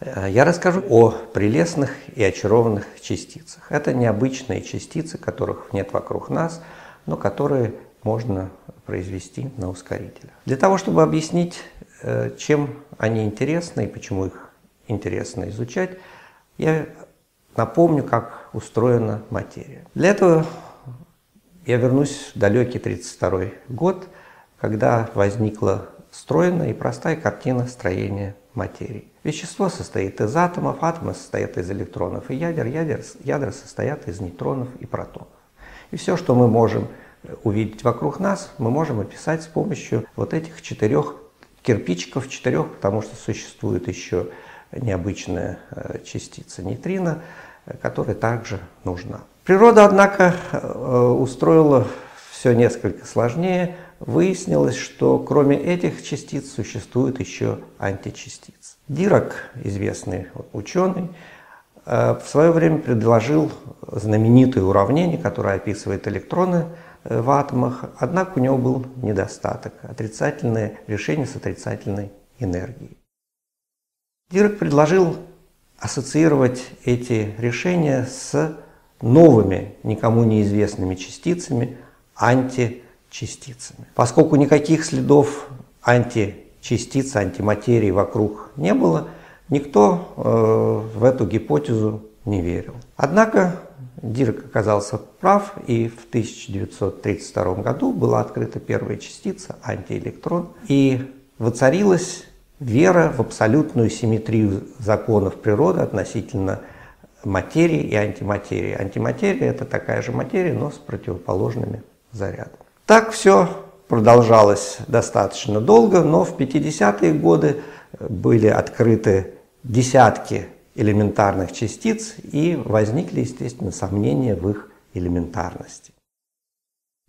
Э, я расскажу о прелестных и очарованных частицах. Это необычные частицы, которых нет вокруг нас, но которые можно произвести на ускорителях. Для того, чтобы объяснить, э, чем они интересны и почему их интересно изучать, я напомню, как устроена материя. Для этого я вернусь в далекий 1932 год, когда возникла стройная и простая картина строения материи. Вещество состоит из атомов, атомы состоят из электронов и ядер, ядер, ядра состоят из нейтронов и протонов. И все, что мы можем увидеть вокруг нас, мы можем описать с помощью вот этих четырех кирпичиков, четырех, потому что существует еще необычная э, частица нейтрино, э, которая также нужна. Природа, однако, э, устроила все несколько сложнее. Выяснилось, что кроме этих частиц существует еще античастицы. Дирак, известный ученый, в свое время предложил знаменитое уравнение, которое описывает электроны в атомах, однако у него был недостаток – отрицательное решение с отрицательной энергией. Дирак предложил ассоциировать эти решения с новыми, никому неизвестными частицами, античастицами. Поскольку никаких следов античастиц, антиматерии вокруг не было, никто э, в эту гипотезу не верил. Однако Дирак оказался прав, и в 1932 году была открыта первая частица, антиэлектрон, и воцарилась вера в абсолютную симметрию законов природы относительно материи и антиматерии. Антиматерия – это такая же материя, но с противоположными зарядами. Так все продолжалось достаточно долго, но в 50-е годы были открыты десятки элементарных частиц и возникли, естественно, сомнения в их элементарности.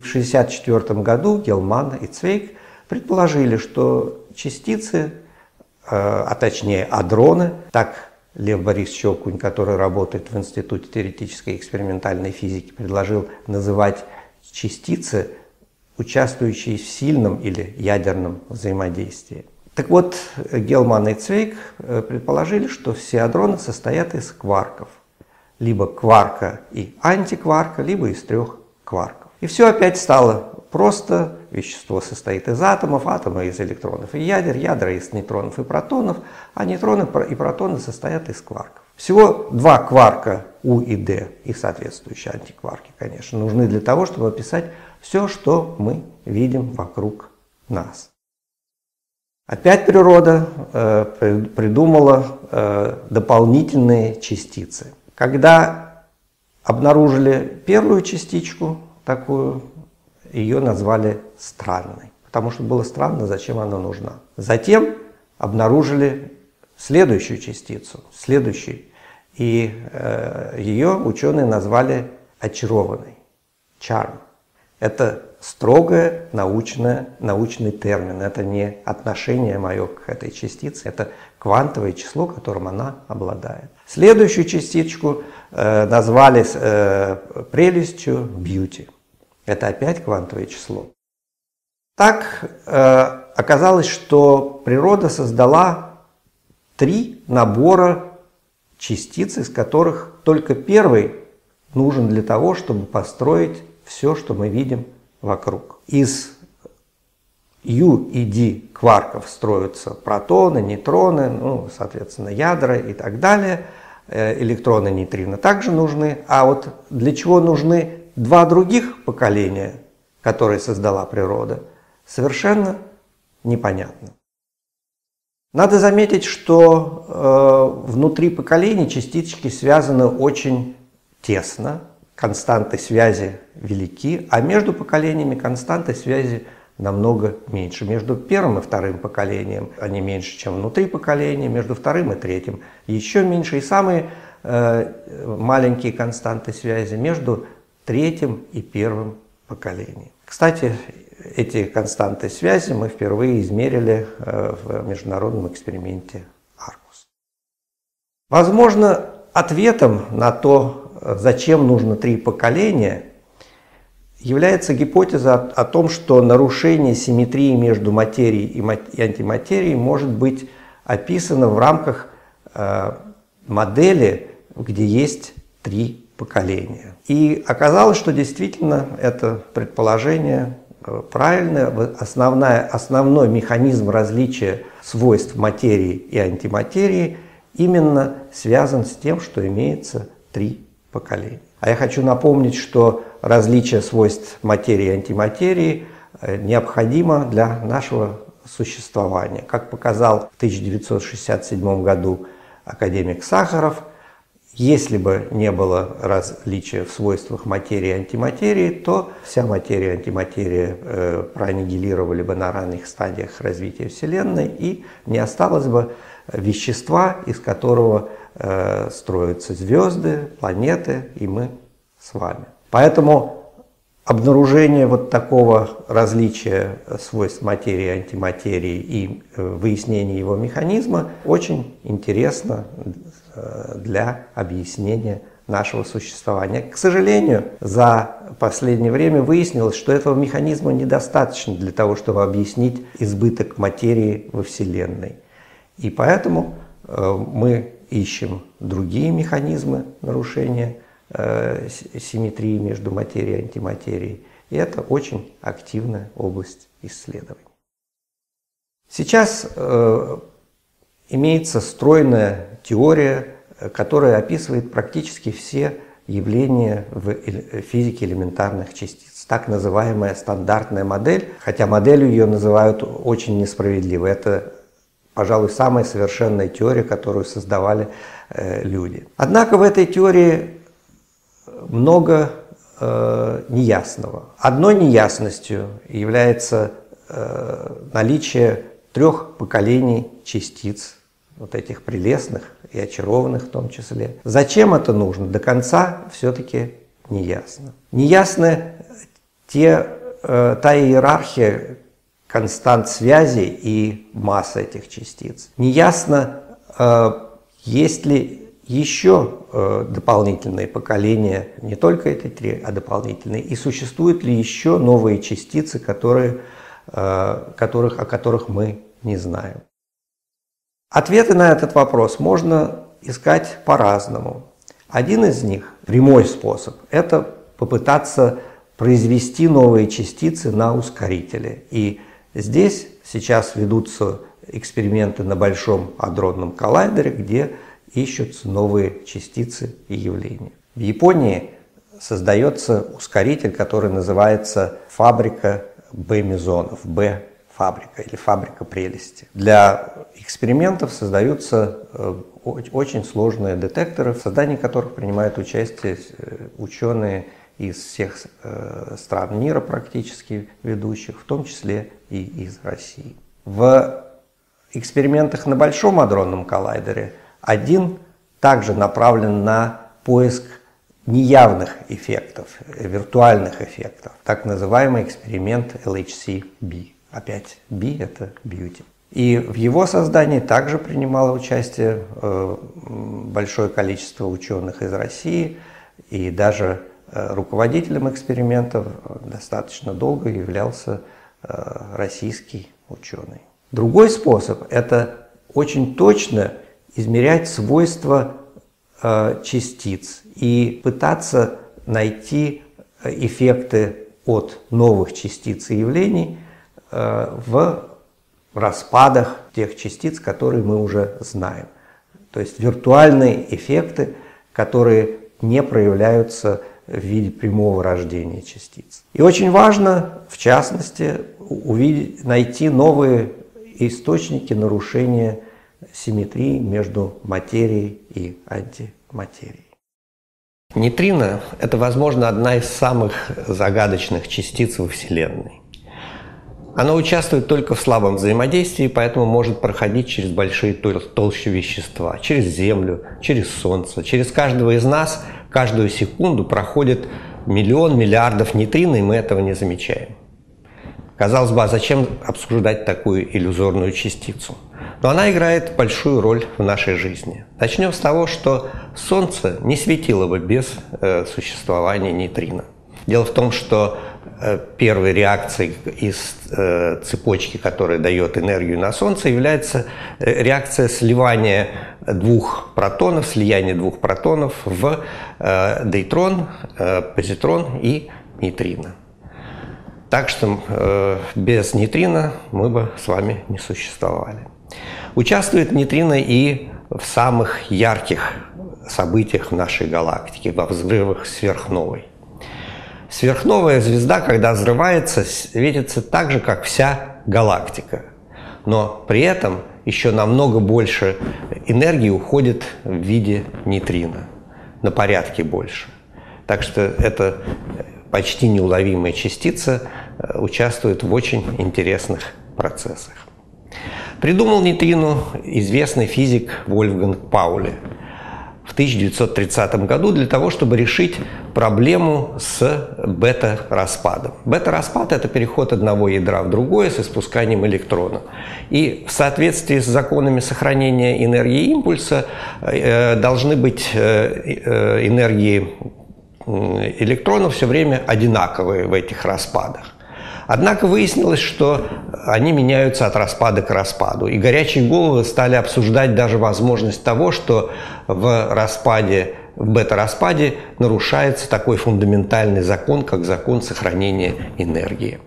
В 1964 году Гелман и Цвейк предположили, что частицы Э, а точнее адроны, так Лев Борис Щелкунь, который работает в Институте теоретической и экспериментальной физики, предложил называть частицы, участвующие в сильном или ядерном взаимодействии. Так вот, Гелман и Цвейк э, предположили, что все адроны состоят из кварков. Либо кварка и антикварка, либо из трех кварков. И все опять стало просто вещество состоит из атомов, атомы из электронов и ядер, ядра из нейтронов и протонов, а нейтроны и протоны состоят из кварков. Всего два кварка У и Д и соответствующие антикварки, конечно, нужны для того, чтобы описать все, что мы видим вокруг нас. Опять природа э, придумала э, дополнительные частицы. Когда обнаружили первую частичку, такую ее назвали странной, потому что было странно, зачем она нужна. Затем обнаружили следующую частицу, следующий, и э, ее ученые назвали очарованной, charm. Это строгое научное, научный термин, это не отношение мое к этой частице, это квантовое число, которым она обладает. Следующую частичку э, назвали э, прелестью beauty – это опять квантовое число. Так э, оказалось, что природа создала три набора частиц, из которых только первый нужен для того, чтобы построить все, что мы видим вокруг. Из U и D кварков строятся протоны, нейтроны, ну, соответственно, ядра и так далее. Э, электроны, нейтрино также нужны. А вот для чего нужны два других поколения, которые создала природа, совершенно непонятно. Надо заметить, что э, внутри поколений частички связаны очень тесно, константы связи велики, а между поколениями константы связи намного меньше. Между первым и вторым поколением они меньше, чем внутри поколения, между вторым и третьим еще меньше. И самые э, маленькие константы связи между третьем и первом поколении. Кстати, эти константы связи мы впервые измерили э, в международном эксперименте Аркус. Возможно, ответом на то, зачем нужно три поколения, является гипотеза о, том, что нарушение симметрии между материей и, антиматерией может быть описано в рамках э, модели, где есть три поколения. И оказалось, что действительно это предположение э, правильное. Основная, основной механизм различия свойств материи и антиматерии именно связан с тем, что имеется три поколения. А я хочу напомнить, что различие свойств материи и антиматерии э, необходимо для нашего существования. Как показал в 1967 году академик Сахаров, если бы не было различия в свойствах материи и антиматерии, то вся материя и антиматерия э, проаннигилировали бы на ранних стадиях развития Вселенной, и не осталось бы вещества, из которого Э, строятся звезды, планеты и мы с вами. Поэтому обнаружение вот такого различия свойств материи и антиматерии и э, выяснение его механизма очень интересно для объяснения нашего существования. К сожалению, за последнее время выяснилось, что этого механизма недостаточно для того, чтобы объяснить избыток материи во Вселенной. И поэтому мы ищем другие механизмы нарушения э, симметрии между материей и антиматерией. И это очень активная область исследований. Сейчас э, имеется стройная теория, которая описывает практически все явления в физике элементарных частиц. Так называемая стандартная модель, хотя моделью ее называют очень несправедливо. Это пожалуй, самая совершенная теория, которую создавали э, люди. Однако в этой теории много э, неясного. Одной неясностью является э, наличие трех поколений частиц, вот этих прелестных и очарованных в том числе. Зачем это нужно, до конца все-таки неясно. Неясны те, э, та иерархия, констант связи и масса этих частиц. Неясно, э, есть ли еще э, дополнительные поколения, не только эти три, а дополнительные, и существуют ли еще новые частицы, которые, э, которых, о которых мы не знаем. Ответы на этот вопрос можно искать по-разному. Один из них, прямой способ, это попытаться произвести новые частицы на ускорителе и Здесь сейчас ведутся эксперименты на Большом адронном коллайдере, где ищутся новые частицы и явления. В Японии создается ускоритель, который называется фабрика Б-мезонов, Б-фабрика или фабрика прелести. Для экспериментов создаются э, очень сложные детекторы, в создании которых принимают участие э, ученые из всех э, стран мира практически ведущих, в том числе и из России. В экспериментах на Большом адронном коллайдере один также направлен на поиск неявных эффектов, виртуальных эффектов, так называемый эксперимент LHC-B. Опять B – это beauty. И в его создании также принимало участие э, большое количество ученых из России и даже Э, руководителем экспериментов достаточно долго являлся э, российский ученый. Другой способ – это очень точно измерять свойства э, частиц и пытаться найти эффекты от новых частиц и явлений в распадах тех частиц, которые мы уже знаем. То есть виртуальные эффекты, которые не проявляются в виде прямого рождения частиц. И очень важно, в частности, увидеть, найти новые источники нарушения симметрии между материей и антиматерией. Нейтрино – это, возможно, одна из самых загадочных частиц во Вселенной. Оно участвует только в слабом взаимодействии, поэтому может проходить через большие толщи вещества, через Землю, через Солнце, через каждого из нас – каждую секунду проходит миллион миллиардов нейтрино, и мы этого не замечаем. Казалось бы, а зачем обсуждать такую иллюзорную частицу? Но она играет большую роль в нашей жизни. Начнем с того, что Солнце не светило бы без э, существования нейтрино. Дело в том, что первой реакцией из э, цепочки, которая дает энергию на Солнце, является э, реакция сливания двух протонов, слияние двух протонов в дейтрон, позитрон и нейтрино. Так что без нейтрино мы бы с вами не существовали. Участвует нейтрино и в самых ярких событиях в нашей галактике, во взрывах сверхновой. Сверхновая звезда, когда взрывается, светится так же, как вся галактика. Но при этом еще намного больше энергии уходит в виде нейтрино, на порядке больше. Так что эта почти неуловимая частица э, участвует в очень интересных процессах. Придумал нейтрину известный физик Вольфганг Паули в 1930 году для того, чтобы решить проблему с бета-распадом. Бета-распад – это переход одного ядра в другое с испусканием электрона. И в соответствии с законами сохранения энергии импульса э, должны быть э, э, энергии электронов все время одинаковые в этих распадах. Однако выяснилось, что они меняются от распада к распаду. И горячие головы стали обсуждать даже возможность того, что в распаде в бета-распаде нарушается такой фундаментальный закон, как закон сохранения энергии.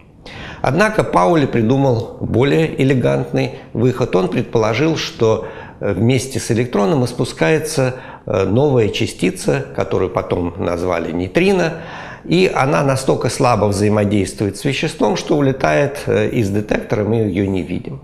Однако Паули придумал более элегантный выход. Он предположил, что вместе с электроном испускается э, новая частица, которую потом назвали нейтрино, и она настолько слабо взаимодействует с веществом, что улетает э, из детектора, мы ее не видим.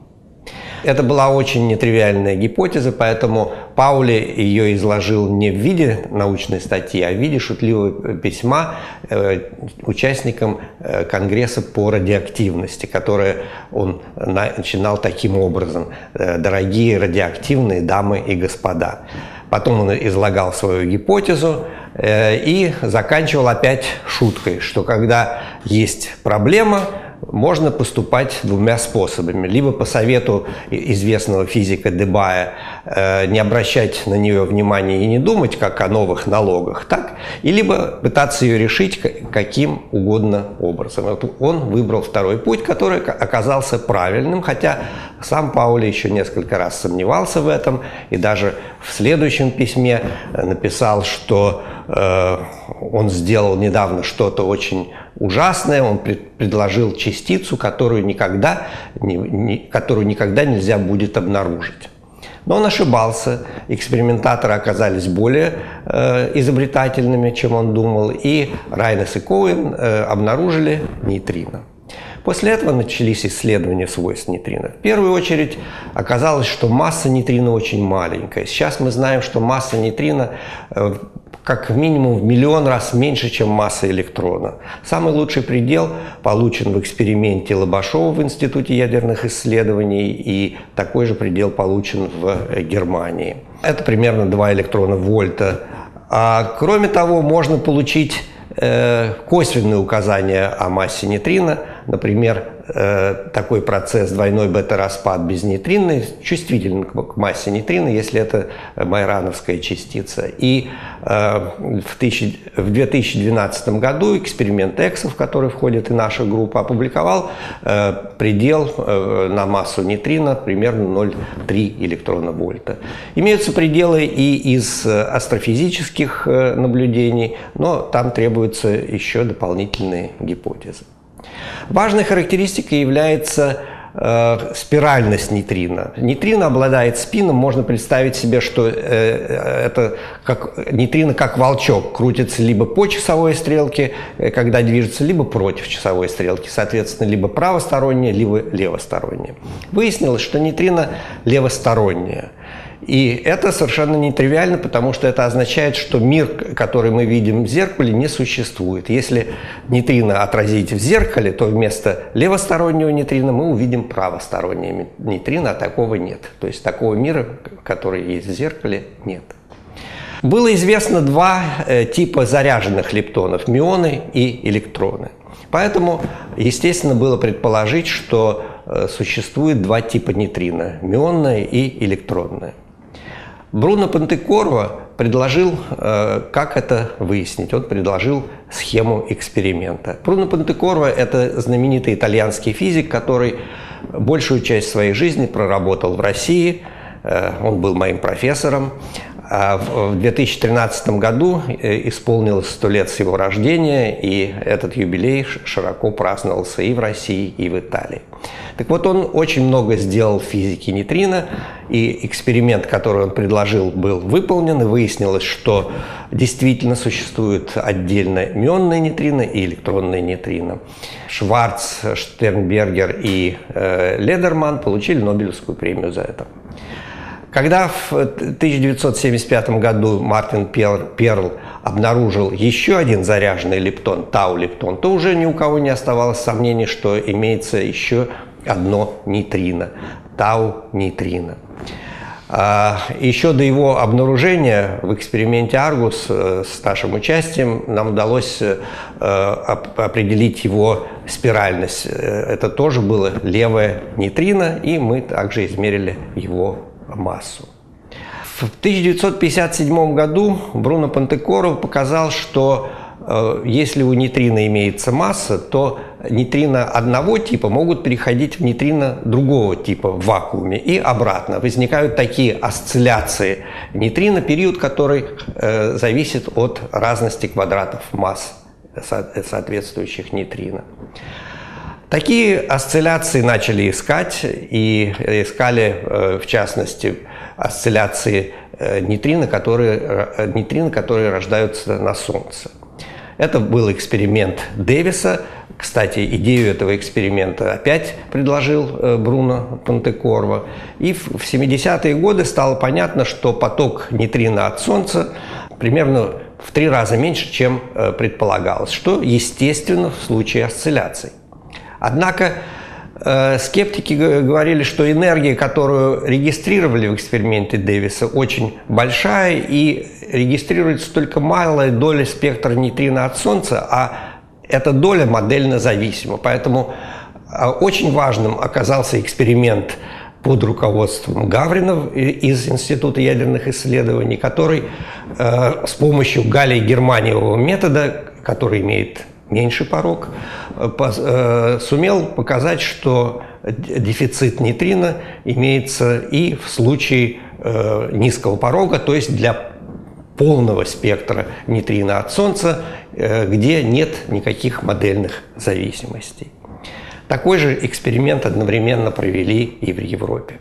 Это была очень нетривиальная гипотеза, поэтому Паули ее изложил не в виде научной статьи, а в виде шутливого письма э, участникам э, Конгресса по радиоактивности, которое он начинал таким образом. «Дорогие радиоактивные дамы и господа». Потом он излагал свою гипотезу, Э, и заканчивал опять шуткой, что когда есть проблема, можно поступать двумя способами. Либо по совету известного физика Дебая э, не обращать на нее внимания и не думать, как о новых налогах, так, и либо пытаться ее решить каким угодно образом. Вот он выбрал второй путь, который оказался правильным, хотя сам Паули еще несколько раз сомневался в этом, и даже в следующем письме написал, что э, он сделал недавно что-то очень ужасное, он пред, предложил частицу, которую никогда, которую никогда нельзя будет обнаружить. Но он ошибался, экспериментаторы оказались более э, изобретательными, чем он думал, и Райнес и Коуэн э, обнаружили нейтрино. После этого начались исследования свойств нейтрино. В первую очередь оказалось, что масса нейтрино очень маленькая. Сейчас мы знаем, что масса нейтрино э, как минимум в миллион раз меньше, чем масса электрона. Самый лучший предел получен в эксперименте Лобашова в Институте ядерных исследований, и такой же предел получен в Германии. Это примерно 2 электрона вольта. А кроме того, можно получить э, косвенные указания о массе нейтрино, например, Э, такой процесс двойной бета-распад без нейтрино чувствителен к массе нейтрино, если это майрановская частица. И э, в, тысяч, в 2012 году эксперимент Эксов, в который входит и наша группа, опубликовал э, предел на массу нейтрино примерно 0,3 электрона вольта. Имеются пределы и из астрофизических наблюдений, но там требуются еще дополнительные гипотезы. Важной характеристикой является э, спиральность нейтрино. Нейтрино обладает спином, можно представить себе, что э, э, это как нейтрино как волчок, крутится либо по часовой стрелке, э, когда движется, либо против часовой стрелки, соответственно, либо правостороннее, либо левостороннее. Выяснилось, что нейтрино левостороннее. И это совершенно нетривиально, потому что это означает, что мир, который мы видим в зеркале, не существует. Если нейтрино отразить в зеркале, то вместо левостороннего нейтрино мы увидим правостороннее нейтрино, а такого нет. То есть такого мира, который есть в зеркале, нет. Было известно два э, типа заряженных лептонов – мионы и электроны. Поэтому, естественно, было предположить, что э, существует два типа нейтрино – мионное и электронное. Бруно Пантекорво предложил, э, как это выяснить. Он предложил схему эксперимента. Бруно Пантекорво – это знаменитый итальянский физик, который большую часть своей жизни проработал в России. Э, он был моим профессором. А в 2013 году э, исполнилось сто лет с его рождения, и этот юбилей широко праздновался и в России, и в Италии. Так вот, он очень много сделал в физике нейтрино, и эксперимент, который он предложил, был выполнен, и выяснилось, что действительно существует отдельно мионные нейтрино и электронные нейтрино. Шварц, Штернбергер и э, Ледерман получили Нобелевскую премию за это. Когда в 1975 году Мартин Перл обнаружил еще один заряженный лептон, тау-лептон, то уже ни у кого не оставалось сомнений, что имеется еще одно нейтрино, тау-нейтрино. А, еще до его обнаружения в эксперименте Аргус э, с нашим участием нам удалось э, определить его спиральность. Э, это тоже было левое нейтрино, и мы также измерили его массу. В 1957 году Бруно Пантекоров показал, что э, если у нейтрино имеется масса, то нейтрино одного типа могут переходить в нейтрино другого типа в вакууме и обратно. Возникают такие осцилляции нейтрино, период который э, зависит от разности квадратов масс соответствующих нейтрино. Такие осцилляции начали искать, и искали, э, в частности, осцилляции э, нейтрино, которые, э, нейтрино, которые рождаются на Солнце. Это был эксперимент Дэвиса. Кстати, идею этого эксперимента опять предложил Бруно Пантекорво. И в 70-е годы стало понятно, что поток нейтрино от Солнца примерно в три раза меньше, чем предполагалось, что естественно в случае осцилляций. Однако э, скептики говорили, что энергия, которую регистрировали в эксперименте Дэвиса, очень большая и регистрируется только малая доля спектра нейтрино от Солнца, а эта доля модельно зависима. Поэтому э, очень важным оказался эксперимент под руководством Гаврина из Института ядерных исследований, который э, с помощью галлия-германиевого метода, который имеет меньший порог, э, э, сумел показать, что дефицит нейтрино имеется и в случае э, низкого порога, то есть для полного спектра нейтрино от Солнца, где нет никаких модельных зависимостей. Такой же эксперимент одновременно провели и в Европе.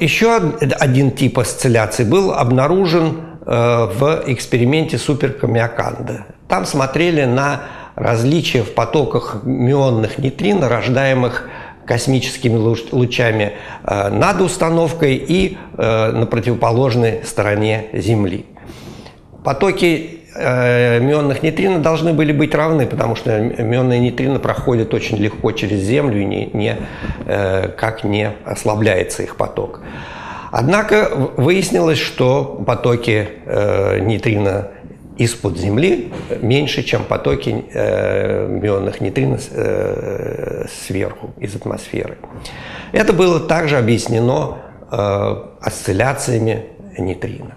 Еще один тип осцилляций был обнаружен в эксперименте суперкамиоканда. Там смотрели на различия в потоках мионных нейтрино, рождаемых космическими лучами э, над установкой и э, на противоположной стороне Земли. Потоки э, мионных нейтрино должны были быть равны, потому что мионные нейтрино проходят очень легко через Землю и не, не, как не ослабляется их поток. Однако выяснилось, что потоки нейтрино из-под Земли меньше, чем потоки э, мионных нейтрино э, сверху, из атмосферы. Это было также объяснено э, осцилляциями нейтрино.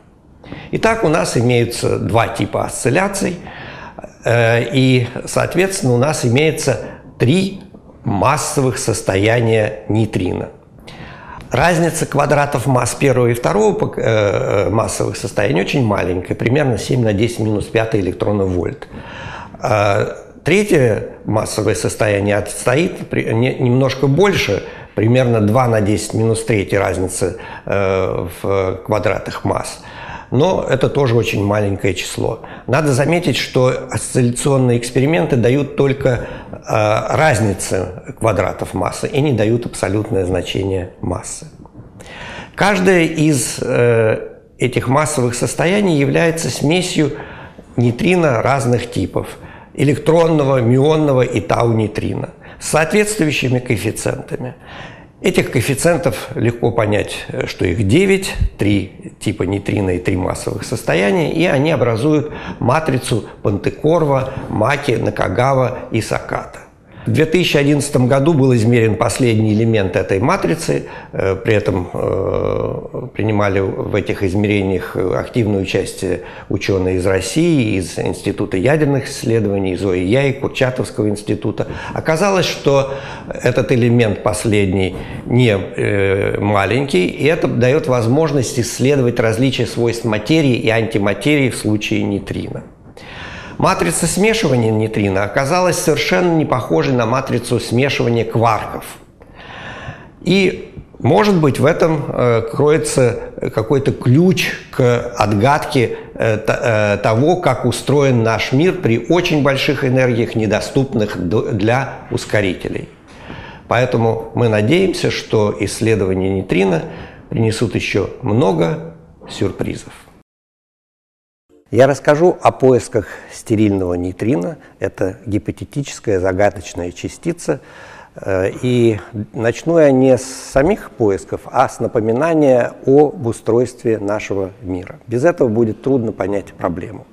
Итак, у нас имеются два типа осцилляций, э, и, соответственно, у нас имеется три массовых состояния нейтрино – Разница квадратов масс первого и второго э, массовых состояний очень маленькая, примерно 7 на 10 минус 5 электронов-вольт. А третье массовое состояние отстоит немножко больше, примерно 2 на 10 минус 3 разницы э, в квадратах масс но это тоже очень маленькое число. Надо заметить, что осцилляционные эксперименты дают только э, разницы квадратов массы и не дают абсолютное значение массы. Каждое из э, этих массовых состояний является смесью нейтрино разных типов – электронного, мионного и тау-нейтрино с соответствующими коэффициентами. Этих коэффициентов легко понять, что их 9, 3 типа нейтрино и 3 массовых состояния, и они образуют матрицу Пантекорва, Маки, Накагава и Саката. В 2011 году был измерен последний элемент этой матрицы, э, при этом э, принимали в этих измерениях активное участие ученые из России, из Института ядерных исследований, Зои Яй, Курчатовского института. Оказалось, что этот элемент последний не э, маленький, и это дает возможность исследовать различия свойств материи и антиматерии в случае нейтрино. Матрица смешивания нейтрино оказалась совершенно не похожей на матрицу смешивания кварков. И, может быть, в этом э, кроется какой-то ключ к отгадке э, э, того, как устроен наш мир при очень больших энергиях, недоступных для ускорителей. Поэтому мы надеемся, что исследования нейтрино принесут еще много сюрпризов. Я расскажу о поисках стерильного нейтрино. Это гипотетическая загадочная частица. Э, и начну я не с самих поисков, а с напоминания об устройстве нашего мира. Без этого будет трудно понять проблему.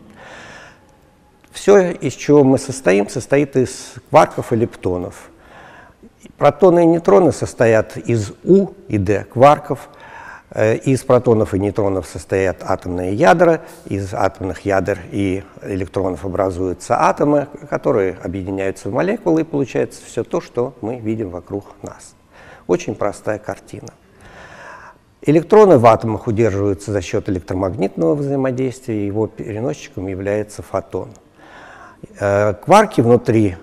Все, из чего мы состоим, состоит из кварков и лептонов. Протоны и нейтроны состоят из У и Д кварков, из протонов и нейтронов состоят атомные ядра, из атомных ядер и электронов образуются атомы, которые объединяются в молекулы, и получается все то, что мы видим вокруг нас. Очень простая картина. Электроны в атомах удерживаются за счет электромагнитного взаимодействия, его переносчиком является фотон. Э, кварки внутри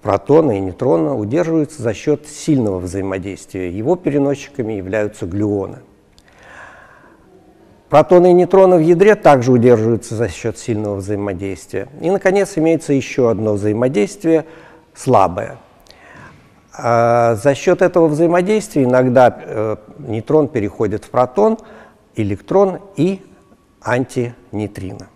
протона и нейтрона удерживаются за счет сильного взаимодействия, его переносчиками являются глюоны – Протоны и нейтроны в ядре также удерживаются за счет сильного взаимодействия. И, наконец, имеется еще одно взаимодействие, слабое. А за счет этого взаимодействия иногда э, нейтрон переходит в протон, электрон и антинейтрино.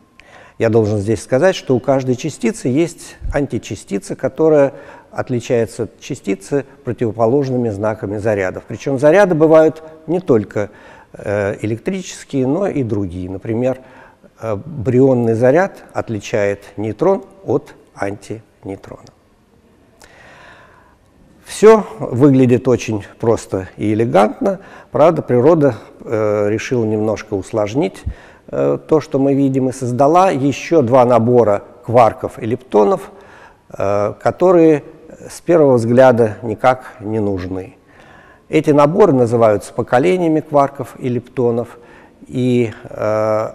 Я должен здесь сказать, что у каждой частицы есть античастица, которая отличается от частицы противоположными знаками зарядов. Причем заряды бывают не только Э, электрические, но и другие. Например, э, брионный заряд отличает нейтрон от антинейтрона. Все выглядит очень просто и элегантно. Правда, природа э, решила немножко усложнить э, то, что мы видим, и создала еще два набора кварков и лептонов, э, которые с первого взгляда никак не нужны. Эти наборы называются поколениями кварков и лептонов, и э,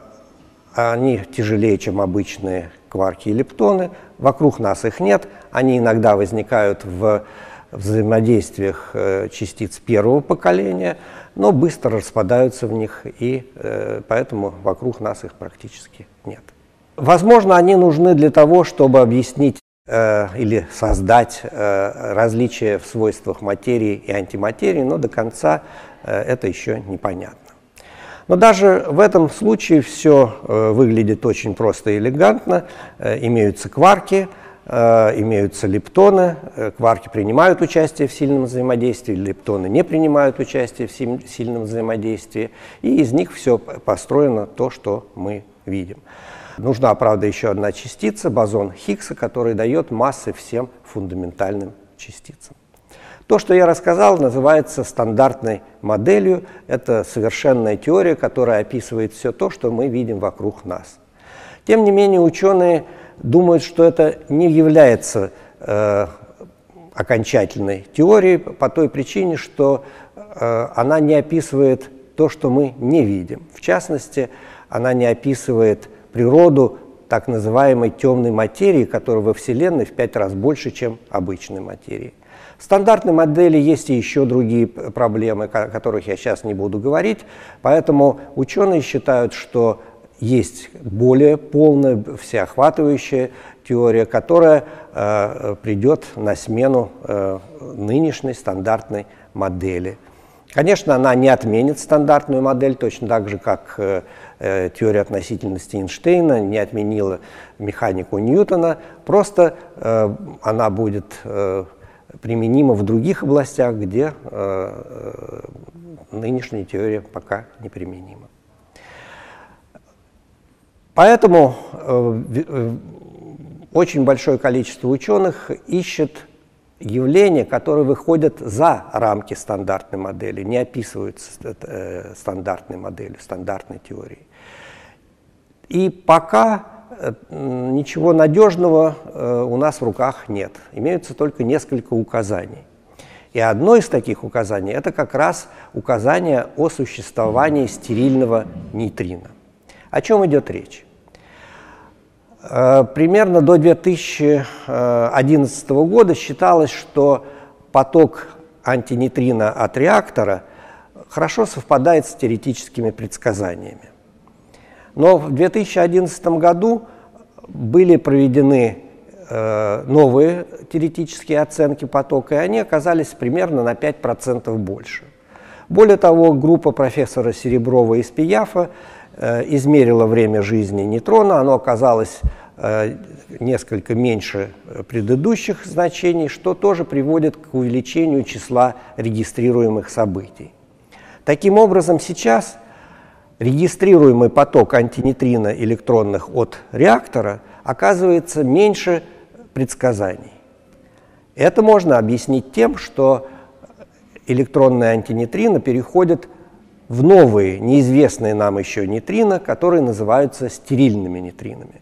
они тяжелее, чем обычные кварки и лептоны. Вокруг нас их нет, они иногда возникают в взаимодействиях э, частиц первого поколения, но быстро распадаются в них, и э, поэтому вокруг нас их практически нет. Возможно, они нужны для того, чтобы объяснить или создать э, различия в свойствах материи и антиматерии, но до конца э, это еще непонятно. Но даже в этом случае все выглядит очень просто и элегантно. Имеются кварки, имеются лептоны. Кварки принимают участие в сильном взаимодействии, лептоны не принимают участие в сильном взаимодействии. И из них все построено то, что мы видим. Нужна, правда, еще одна частица, бозон Хиггса, который дает массы всем фундаментальным частицам. То, что я рассказал, называется стандартной моделью. Это совершенная теория, которая описывает все то, что мы видим вокруг нас. Тем не менее, ученые думают, что это не является э, окончательной теорией по той причине, что э, она не описывает то, что мы не видим. В частности, она не описывает природу так называемой темной материи, которая во Вселенной в пять раз больше, чем обычной материи. В стандартной модели есть и еще другие проблемы, о которых я сейчас не буду говорить, поэтому ученые считают, что есть более полная, всеохватывающая теория, которая э, придет на смену э, нынешней стандартной модели. Конечно, она не отменит стандартную модель, точно так же, как э, теория относительности Эйнштейна не отменила механику Ньютона, просто э, она будет э, применима в других областях, где э, э нынешняя теория пока не применима. Поэтому э, э, очень большое количество ученых ищет явления, которые выходят за рамки стандартной модели, не описываются э, стандартной моделью, стандартной теорией. И пока э, ничего надежного э, у нас в руках нет. Имеются только несколько указаний. И одно из таких указаний – это как раз указание о существовании стерильного нейтрина. О чем идет речь? Э, примерно до 2011 года считалось, что поток антинейтрина от реактора хорошо совпадает с теоретическими предсказаниями. Но в 2011 году были проведены э, новые теоретические оценки потока, и они оказались примерно на 5% больше. Более того, группа профессора Сереброва из Пияфа Э, измерила время жизни нейтрона, оно оказалось э, несколько меньше предыдущих значений, что тоже приводит к увеличению числа регистрируемых событий. Таким образом, сейчас регистрируемый поток антинейтрина электронных от реактора оказывается меньше предсказаний. Это можно объяснить тем, что электронные антинейтрино переходят в новые, неизвестные нам еще нейтрино, которые называются стерильными нейтринами.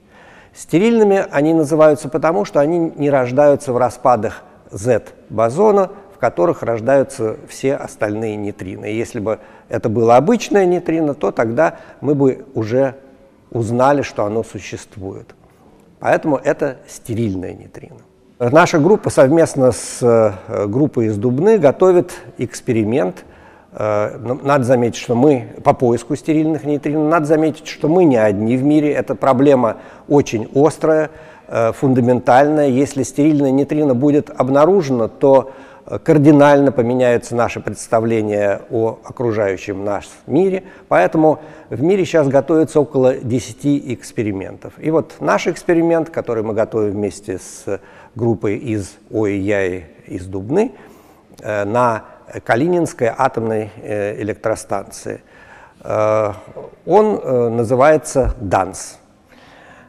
Стерильными они называются потому, что они не рождаются в распадах Z-бозона, в которых рождаются все остальные нейтрины. И если бы это было обычное нейтрино, то тогда мы бы уже узнали, что оно существует. Поэтому это стерильное нейтрино. Наша группа совместно с э, группой из Дубны готовит эксперимент – Э, надо заметить, что мы по поиску стерильных нейтрино, надо заметить, что мы не одни в мире. Эта проблема очень острая, э, фундаментальная. Если стерильное нейтрино будет обнаружено, то кардинально поменяются наши представления о окружающем нас мире. Поэтому в мире сейчас готовится около 10 экспериментов. И вот наш эксперимент, который мы готовим вместе с группой из ОИЯ из Дубны, на Калининской атомной э, электростанции. Э, он э, называется ДАНС.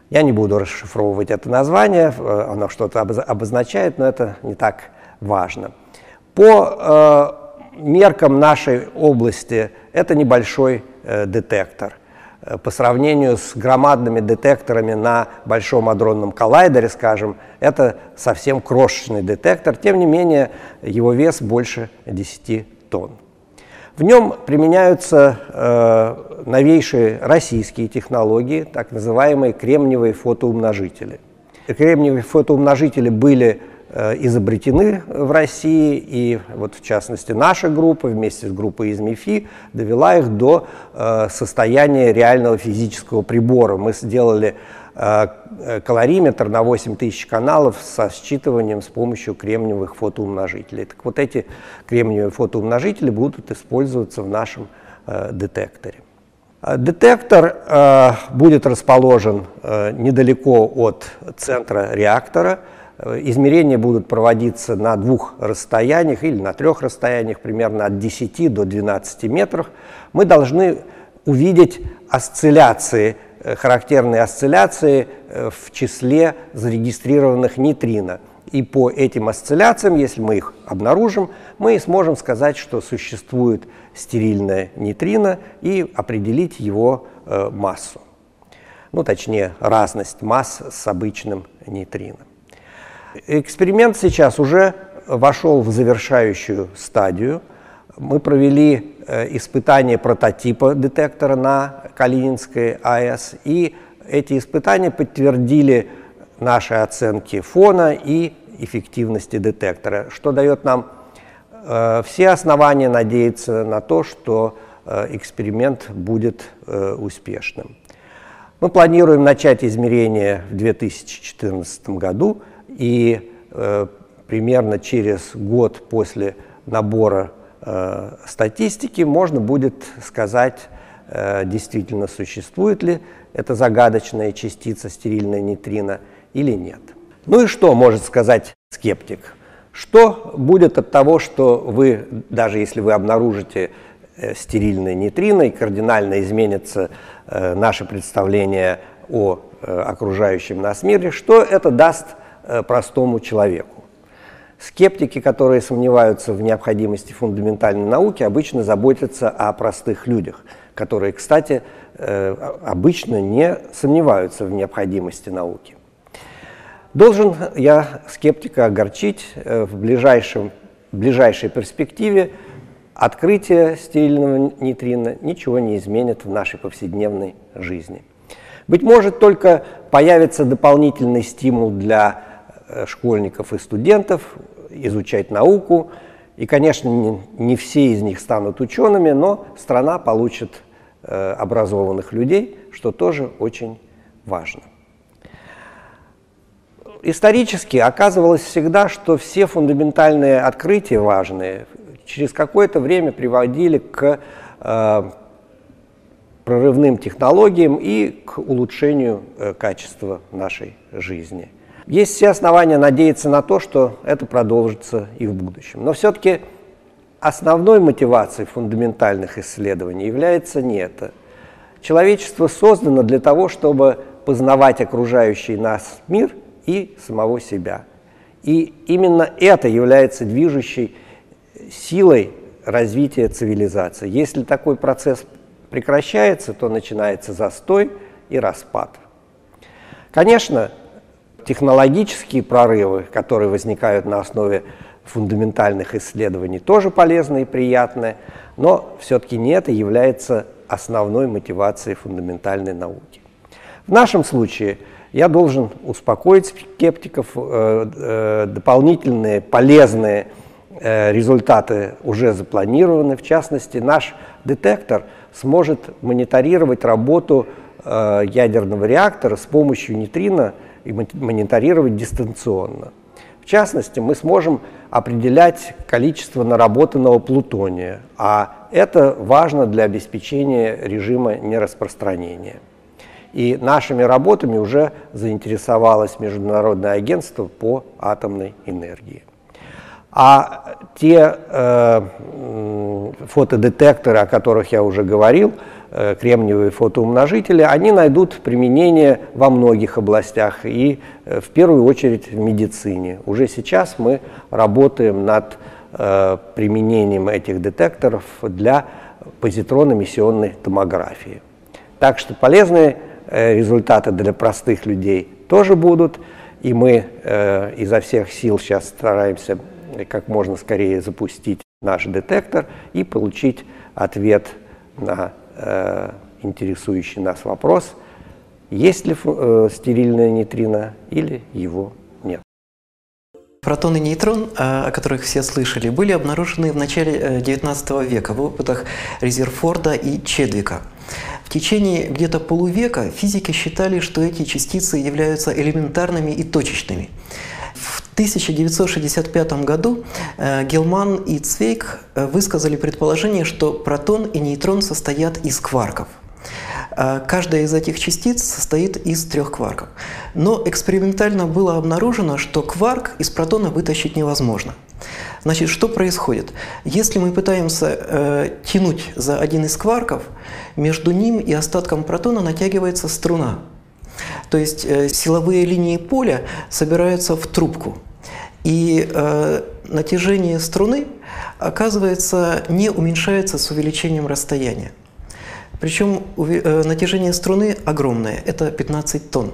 Я не буду расшифровывать это название, оно что-то обозначает, но это не так важно. По меркам нашей области это небольшой детектор. Э, по сравнению с громадными детекторами на Большом адронном коллайдере, скажем, это совсем крошечный детектор, тем не менее его вес больше 10 тонн. В нем применяются э, новейшие российские технологии, так называемые кремниевые фотоумножители. Кремниевые фотоумножители были Э, изобретены в России, и вот в частности наша группа вместе с группой из МИФИ довела их до э, состояния реального физического прибора. Мы сделали э, калориметр на 8 тысяч каналов со считыванием с помощью кремниевых фотоумножителей. Так вот эти кремниевые фотоумножители будут использоваться в нашем детекторе. Детектор э, будет расположен э, недалеко от центра реактора – Э, измерения будут проводиться на двух расстояниях или на трех расстояниях, примерно от 10 до 12 метров. Мы должны увидеть осцилляции, э, характерные осцилляции э, в числе зарегистрированных нейтрино. И по этим осцилляциям, если мы их обнаружим, мы сможем сказать, что существует стерильное нейтрино и определить его массу. Ну, точнее, разность масс с обычным нейтрино. Эксперимент сейчас уже вошел в завершающую стадию. Мы провели э, испытания прототипа детектора на Калининской АЭС, и эти испытания подтвердили наши оценки фона и эффективности детектора, что дает нам э, все основания надеяться на то, что э, эксперимент будет успешным. Мы планируем начать измерения в 2014 году и э, примерно через год после набора э, статистики можно будет сказать, э, действительно существует ли эта загадочная частица стерильная нейтрино или нет. Ну и что может сказать скептик? Что будет от того, что вы, даже если вы обнаружите э, стерильные нейтрино и кардинально изменится э, наше представление о э, окружающем нас мире, что это даст простому человеку. Скептики, которые сомневаются в необходимости фундаментальной науки, обычно заботятся о простых людях, которые, кстати, э, обычно не сомневаются в необходимости науки. Должен я скептика огорчить э, в ближайшем, ближайшей перспективе открытие стерильного нейтрина ничего не изменит в нашей повседневной жизни. Быть может, только появится дополнительный стимул для э, школьников и студентов изучать науку. И, конечно, не, не все из них станут учеными, но страна получит э, образованных людей, что тоже очень важно. Исторически оказывалось всегда, что все фундаментальные открытия важные через какое-то время приводили к э, прорывным технологиям и к улучшению э, качества нашей жизни – есть все основания надеяться на то, что это продолжится и в будущем. Но все-таки основной мотивацией фундаментальных исследований является не это. Человечество создано для того, чтобы познавать окружающий нас мир и самого себя. И именно это является движущей силой развития цивилизации. Если такой процесс прекращается, то начинается застой и распад. Конечно, Технологические прорывы, которые возникают на основе фундаментальных исследований, тоже полезны и приятны, но все-таки не это является основной мотивацией фундаментальной науки. В нашем случае я должен успокоить скептиков, э, э, дополнительные полезные э, результаты уже запланированы. В частности, наш детектор сможет мониторировать работу ядерного реактора с помощью нейтрино и мониторировать дистанционно. В частности, мы сможем определять количество наработанного плутония, а это важно для обеспечения режима нераспространения. И нашими работами уже заинтересовалось Международное агентство по атомной энергии. А те э, фотодетекторы, о которых я уже говорил, кремниевые фотоумножители, они найдут применение во многих областях и э, в первую очередь в медицине. Уже сейчас мы работаем над э, применением этих детекторов для позитронно-эмиссионной томографии. Так что полезные результаты для простых людей тоже будут, и мы изо всех сил сейчас стараемся как можно скорее запустить наш детектор и получить ответ на э, интересующий нас вопрос, есть ли э, стерильное нейтрино или его нет. Протон и нейтрон, э, о которых все слышали, были обнаружены в начале XIX э, века в опытах Резерфорда и Чедвика. В течение где-то полувека физики считали, что эти частицы являются элементарными и точечными. В 1965 году э, Гелман и Цвейк э, высказали предположение, что протон и нейтрон состоят из кварков. Э, каждая из этих частиц состоит из трех кварков. Но экспериментально было обнаружено, что кварк из протона вытащить невозможно. Значит, что происходит? Если мы пытаемся э, тянуть за один из кварков, между ним и остатком протона натягивается струна. То есть э, силовые линии поля собираются в трубку. И э, натяжение струны, оказывается, не уменьшается с увеличением расстояния. Причем э, натяжение струны огромное, это 15 тонн.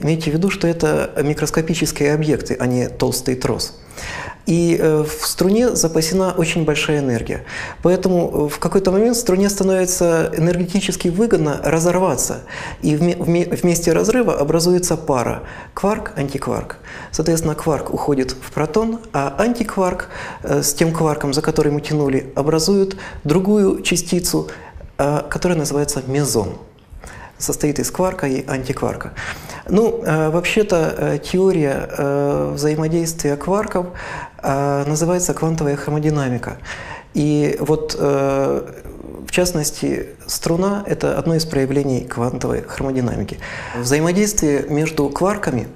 Имейте в виду, что это микроскопические объекты, а не толстый трос. И э, в струне запасена очень большая энергия. Поэтому э, в какой-то момент струне становится энергетически выгодно разорваться. И вместе разрыва образуется пара – кварк-антикварк. Соответственно, кварк уходит в протон, а антикварк э, с тем кварком, за который мы тянули, образует другую частицу, которая называется мезон состоит из кварка и антикварка. Ну, вообще-то теория взаимодействия кварков называется квантовая хромодинамика. И вот э, в частности, струна – это одно из проявлений квантовой хромодинамики. Взаимодействие между кварками,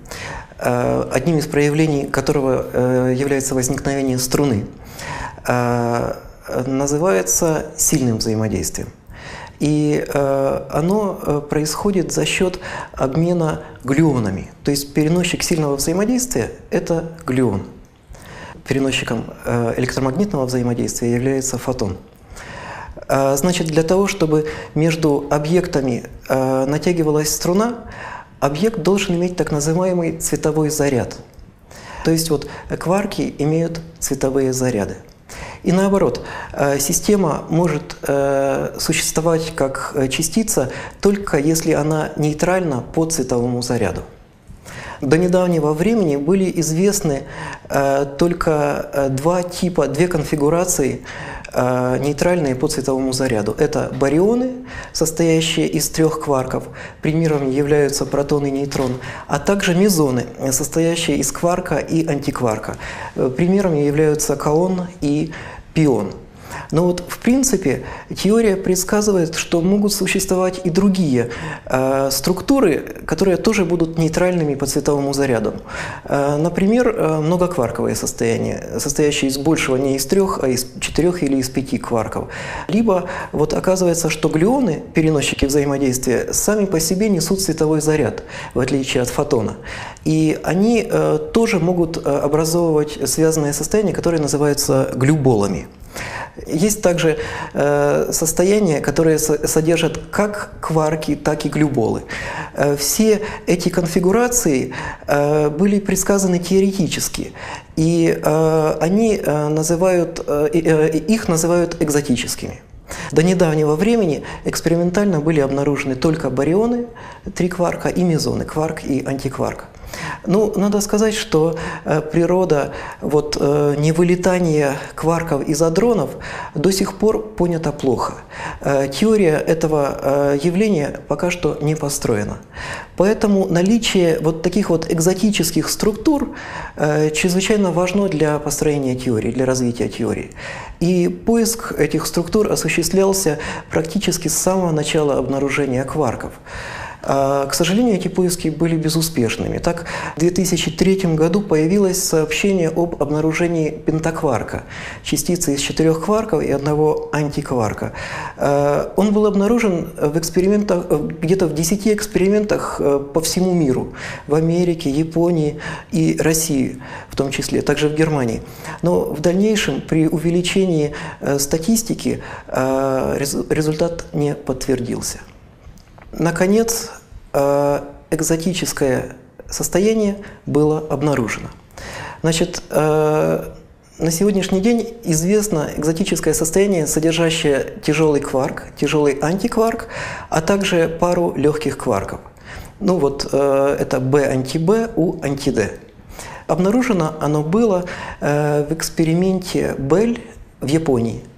э, одним из проявлений которого э, является возникновение струны, называется сильным взаимодействием. И оно происходит за счет обмена глюонами. То есть переносчик сильного взаимодействия – это глюон – переносчиком электромагнитного взаимодействия является фотон. Значит, для того, чтобы между объектами натягивалась струна, объект должен иметь так называемый цветовой заряд. То есть вот кварки имеют цветовые заряды. И наоборот, э, система может э, существовать как э, частица только если она нейтральна по цветовому заряду. До недавнего времени были известны только два типа, две конфигурации нейтральные по цветовому заряду. Это барионы, состоящие из трех кварков, примерами являются протон и нейтрон, а также мезоны, состоящие из кварка и антикварка. Примерами являются каон и пион. Но вот в принципе теория предсказывает, что могут существовать и другие э, структуры, которые тоже будут нейтральными по цветовому заряду. Э, например, э, многокварковое состояние, состоящее из большего не из трех, а из четырех или из пяти кварков. Либо вот оказывается, что глюоны, переносчики взаимодействия, сами по себе несут цветовой заряд, в отличие от фотона. И они э, тоже могут э, образовывать связанные состояния, которые называются глюболами. Есть также э, состояния, которые содержат как кварки, так и глюболы. Э, все эти конфигурации э, были предсказаны теоретически, и э, они э, называют, э, э, их называют экзотическими. До недавнего времени экспериментально были обнаружены только барионы, три кварка и мезоны, кварк и антикварк. Ну, надо сказать, что э, природа вот, э, невылетания кварков из адронов до сих пор понята плохо. Э, теория этого явления пока что не построена. Поэтому наличие вот таких вот экзотических структур чрезвычайно важно для построения теории, для развития теории. И поиск этих структур осуществлялся практически с самого начала обнаружения кварков. А, к сожалению, эти поиски были безуспешными. Так, в 2003 году появилось сообщение об обнаружении пентакварка, частицы из четырех кварков и одного антикварка. А, он был обнаружен в экспериментах, где-то в 10 экспериментах э, по всему миру, в Америке, Японии и России в том числе, также в Германии. Но в дальнейшем при увеличении э, статистики э, результат не подтвердился. Наконец, э, экзотическое состояние было обнаружено. Значит, э, на сегодняшний день известно экзотическое состояние, содержащее тяжелый кварк, тяжелый антикварк, а также пару легких кварков. Ну вот э, это B анти-B у анти-D. Обнаружено оно было в эксперименте Бель в Японии –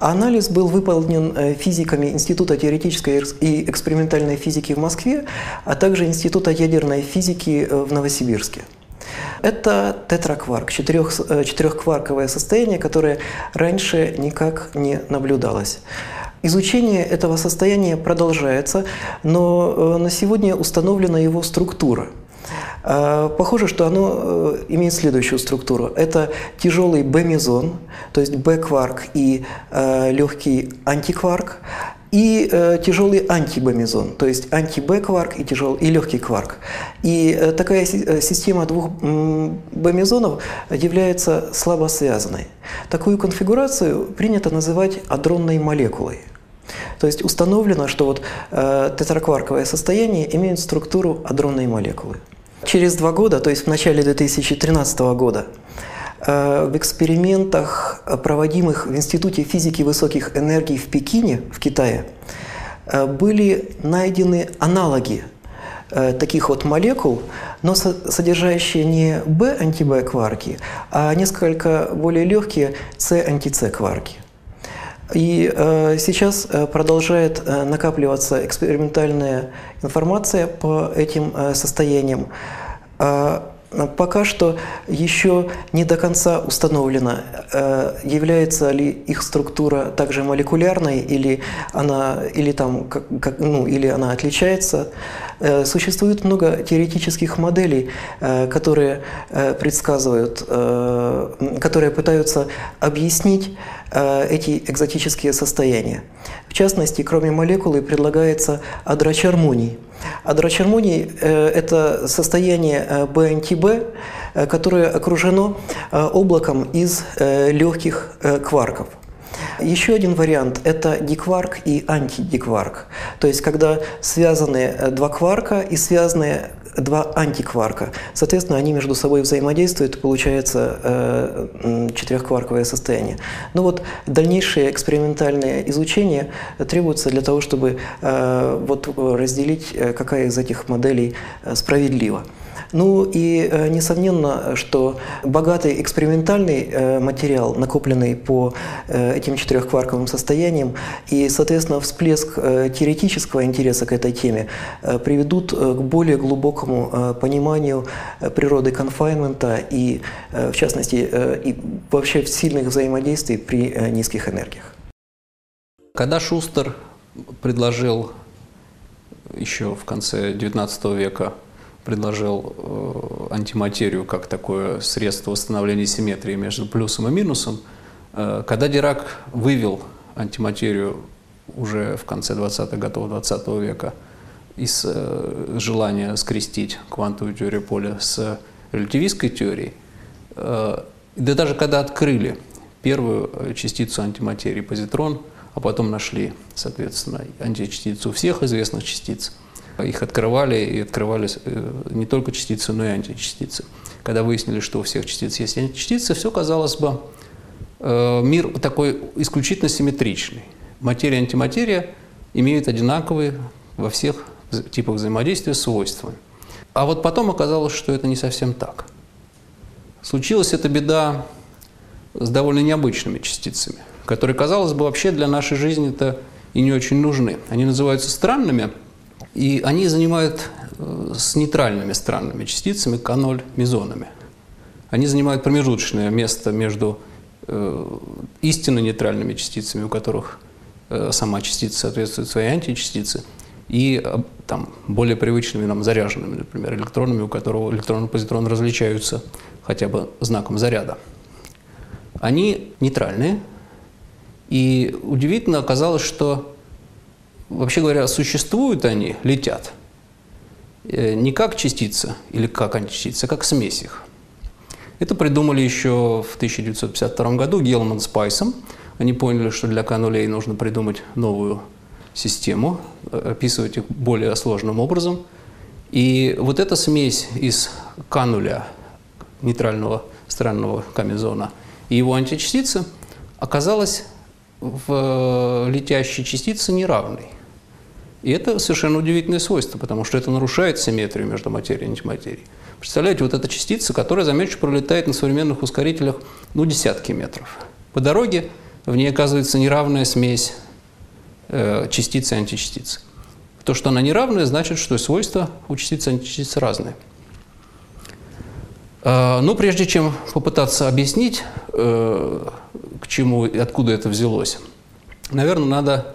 Анализ был выполнен э, физиками Института теоретической и экспериментальной физики в Москве, а также Института ядерной физики э, в Новосибирске. Это тетракварк, четырех, э, четырехкварковое состояние, которое раньше никак не наблюдалось. Изучение этого состояния продолжается, но на сегодня установлена его структура – похоже, что оно э, имеет следующую структуру. Это тяжелый B-мезон, то есть B-кварк и э, легкий антикварк, и э, тяжелый антибомезон, то есть анти-Б-кварк и, и легкий кварк. И э, такая э, система двух бомезонов является слабо связанной. Такую конфигурацию принято называть адронной молекулой. То есть установлено, что вот э, тетракварковое состояние имеет структуру адронной молекулы. Через два года, то есть в начале 2013 года, э, в экспериментах, проводимых в Институте физики высоких энергий в Пекине, в Китае, э, были найдены аналоги э, таких вот молекул, но содержащие не B-анти-B кварки, а несколько более легкие C-анти-C кварки. И э, сейчас э, продолжает э, накапливаться экспериментальная информация по этим э, состояниям. Э, пока что еще не до конца установлено, э, является ли их структура также молекулярной или она, или там, как, ну, или она отличается. Э, существует много теоретических моделей, которые предсказывают, которые пытаются объяснить эти экзотические состояния. В частности, кроме молекулы предлагается адрачармоний. Адрочермоний э, – это состояние э, БНТБ, э, которое окружено облаком из легких кварков. Еще один вариант – это дикварк и антидикварк. То есть, когда связаны два кварка и связаны два антикварка. Соответственно, они между собой взаимодействуют, и получается э, четырехкварковое состояние. Но вот дальнейшее экспериментальное изучение требуется для того, чтобы э, вот разделить, э, какая из этих моделей э, справедлива. Ну и э, несомненно, что богатый экспериментальный э, материал, накопленный по э, этим четырехкварковым состояниям, и, соответственно, всплеск теоретического интереса к этой теме приведут к более глубокому пониманию природы конфайнмента и, в частности, и вообще сильных взаимодействий при низких энергиях. Когда Шустер предложил еще в конце XIX века предложил э, антиматерию как такое средство восстановления симметрии между плюсом и минусом, э, когда Дирак вывел антиматерию уже в конце 20-х годов 20 века из э, желания скрестить квантовую теорию поля с релятивистской теорией, да даже когда открыли первую частицу антиматерии позитрон, а потом нашли, соответственно, античастицу всех известных частиц – их открывали и открывали э, не только частицы, но и античастицы. Когда выяснили, что у всех частиц есть античастицы, все казалось бы, э, мир такой исключительно симметричный. Материя и антиматерия имеют одинаковые во всех типах взаимодействия свойства. А вот потом оказалось, что это не совсем так. Случилась эта беда с довольно необычными частицами, которые, казалось бы, вообще для нашей жизни-то и не очень нужны. Они называются странными – и они занимают э, с нейтральными странными частицами К0 мезонами. Они занимают промежуточное место между э, истинно нейтральными частицами, у которых э, сама частица соответствует своей античастице, и там, более привычными нам заряженными, например, электронами, у которого электрон и позитрон различаются хотя бы знаком заряда. Они нейтральные, и удивительно оказалось, что вообще говоря, существуют они, летят, э, не как частица или как античастица, а как смесь их. Это придумали еще в 1952 году Гелман с Пайсом. Они поняли, что для канулей нужно придумать новую систему, э, описывать их более сложным образом. И вот эта смесь из кануля, нейтрального странного камезона, и его античастицы оказалась в э, летящей частице неравной. И это совершенно удивительное свойство, потому что это нарушает симметрию между материей и антиматерией. Представляете, вот эта частица, которая, замечу, пролетает на современных ускорителях ну, десятки метров. По дороге в ней оказывается неравная смесь э, частицы и античастицы. То, что она неравная, значит, что свойства у частицы и античастицы разные. Э, но прежде чем попытаться объяснить, э, к чему и откуда это взялось, наверное, надо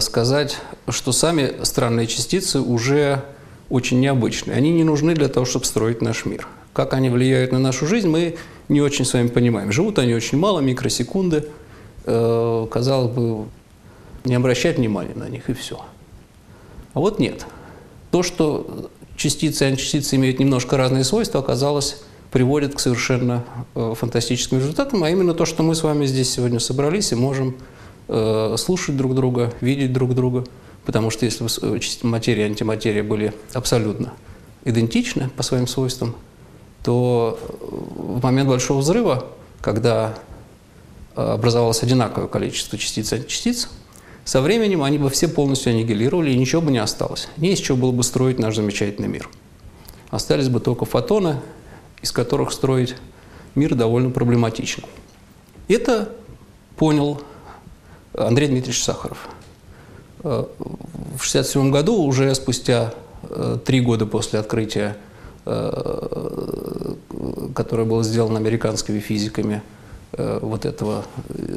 сказать, что сами странные частицы уже очень необычные. Они не нужны для того, чтобы строить наш мир. Как они влияют на нашу жизнь, мы не очень с вами понимаем. Живут они очень мало, микросекунды. Э, казалось бы, не обращать внимания на них и все. А вот нет. То, что частицы и античастицы имеют немножко разные свойства, оказалось, приводит к совершенно э, фантастическим результатам, а именно то, что мы с вами здесь сегодня собрались и можем Э, слушать друг друга, видеть друг друга. Потому что если э, материя и антиматерия были абсолютно идентичны по своим свойствам, то в момент Большого взрыва, когда образовалось одинаковое количество частиц и античастиц, со временем они бы все полностью аннигилировали, и ничего бы не осталось. Не из чего было бы строить наш замечательный мир. Остались бы только фотоны, из которых строить мир довольно проблематично. Это понял Андрей Дмитриевич Сахаров. Э, в 1967 году, уже спустя э, три года после открытия, э, которое было сделано американскими физиками, вот этого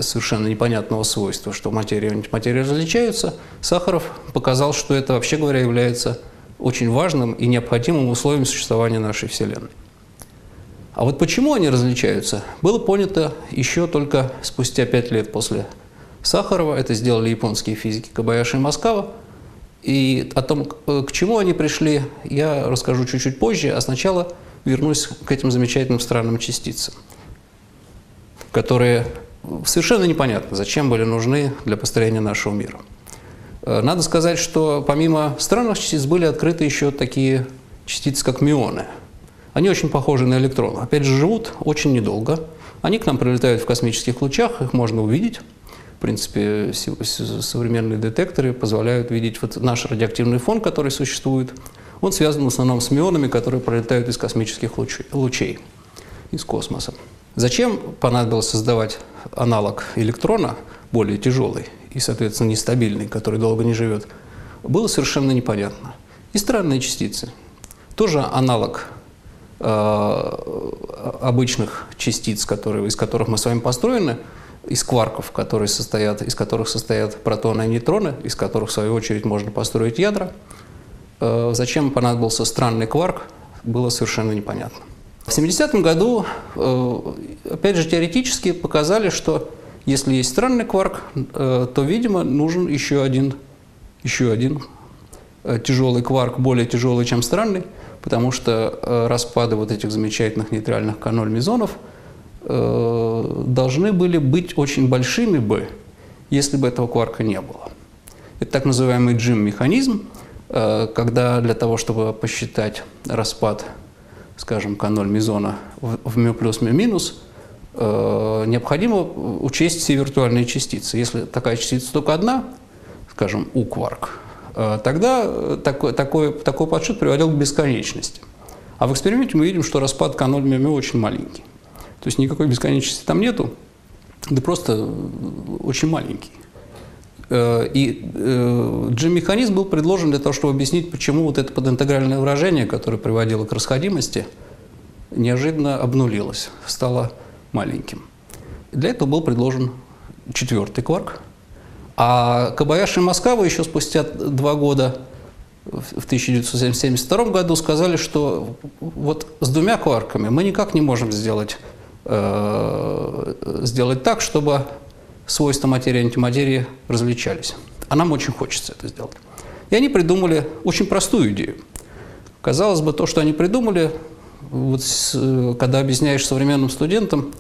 совершенно непонятного свойства, что материя и антиматерия различаются, Сахаров показал, что это, вообще говоря, является очень важным и необходимым условием существования нашей Вселенной. А вот почему они различаются, было понято еще только спустя пять лет после Сахарова, это сделали японские физики Кабаяши и Маскава. И о том, к чему они пришли, я расскажу чуть-чуть позже, а сначала вернусь к этим замечательным странным частицам, которые совершенно непонятно, зачем были нужны для построения нашего мира. Э, надо сказать, что помимо странных частиц были открыты еще такие частицы, как мионы. Они очень похожи на электроны. Опять же, живут очень недолго. Они к нам прилетают в космических лучах, их можно увидеть. В принципе, современные детекторы позволяют видеть вот наш радиоактивный фон, который существует. Он связан в основном с мионами, которые пролетают из космических лучей, из космоса. Зачем понадобилось создавать аналог электрона, более тяжелый и, соответственно, нестабильный, который долго не живет, было совершенно непонятно. И странные частицы. Тоже аналог э, обычных частиц, которые, из которых мы с вами построены – из кварков, которые состоят, из которых состоят протоны и нейтроны, из которых, в свою очередь, можно построить ядра. Э, зачем понадобился странный кварк, было совершенно непонятно. В 70-м году, э, опять же, теоретически показали, что если есть странный кварк, э, то, видимо, нужен еще один, еще один тяжелый кварк, более тяжелый, чем странный, потому что распады вот этих замечательных нейтральных каноль мезонов – Э, должны были быть очень большими бы, если бы этого кварка не было. Это так называемый джим-механизм, э, когда для того, чтобы посчитать распад, скажем, каноль мезона в, в μ плюс, μ минус, э, необходимо учесть все виртуальные частицы. Если такая частица только одна, скажем, у кварк, тогда такой, такой, такой подсчет приводил к бесконечности. А в эксперименте мы видим, что распад каноль мему очень маленький. То есть никакой бесконечности там нету, да просто очень маленький. Э, и э, G-механизм был предложен для того, чтобы объяснить, почему вот это подинтегральное выражение, которое приводило к расходимости, неожиданно обнулилось, стало маленьким. Для этого был предложен четвертый кварк. А Кабаяши и Москва еще спустя два года, в 1972 году, сказали, что вот с двумя кварками мы никак не можем сделать Э, сделать так, чтобы свойства материи и антиматерии различались. А нам очень хочется это сделать. И они придумали очень простую идею. Казалось бы, то, что они придумали, вот когда объясняешь современным студентам,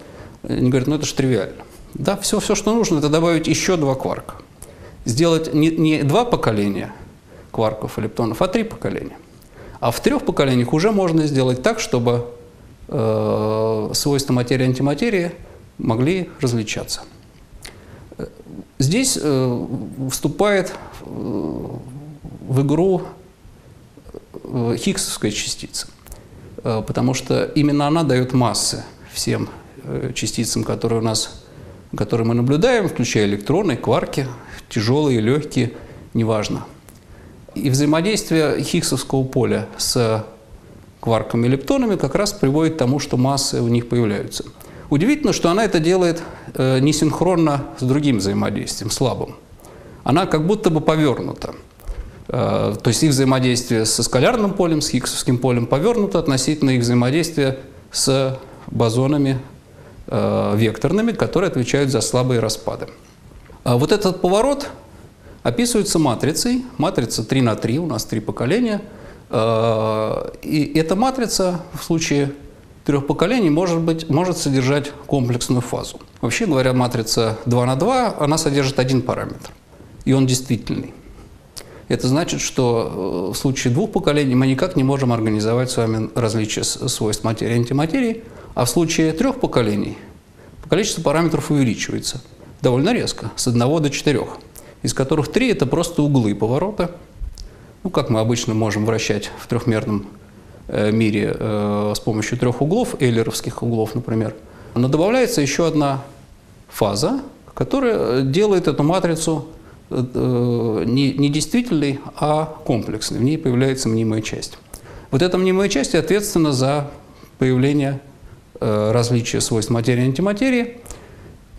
они говорят, ну это же тривиально. Да, все, все, что нужно, это добавить еще два кварка. Сделать не, не два поколения кварков и лептонов, а три поколения. А в трех поколениях уже можно сделать так, чтобы Э, свойства материи и антиматерии могли различаться. Здесь э, вступает в игру э, хиггсовская частица, потому что именно она дает массы всем частицам, которые у нас, которые мы наблюдаем, включая электроны, кварки, тяжелые, легкие, неважно. И взаимодействие хиггсовского поля с кварками и лептонами как раз приводит к тому, что массы у них появляются. Удивительно, что она это делает э, несинхронно с другим взаимодействием, слабым. Она как будто бы повернута. Э, то есть их взаимодействие со скалярным полем, с хиггсовским полем повернуто относительно их взаимодействия с бозонами э, векторными, которые отвечают за слабые распады. А вот этот поворот описывается матрицей. Матрица 3 на 3, у нас три поколения – и эта матрица в случае трех поколений может, быть, может содержать комплексную фазу. Вообще говоря, матрица 2 на 2, она содержит один параметр, и он действительный. Это значит, что э, в случае двух поколений мы никак не можем организовать с вами различия свойств материи и антиматерии, а в случае трех поколений количество параметров увеличивается довольно резко, с 1 до 4, из которых 3 – это просто углы поворота – ну, как мы обычно можем вращать в трехмерном мире э, с помощью трех углов, эйлеровских углов, например. Но добавляется еще одна фаза, которая делает эту матрицу э, не, не действительной, а комплексной. В ней появляется мнимая часть. Вот эта мнимая часть ответственна за появление различия свойств материи и антиматерии,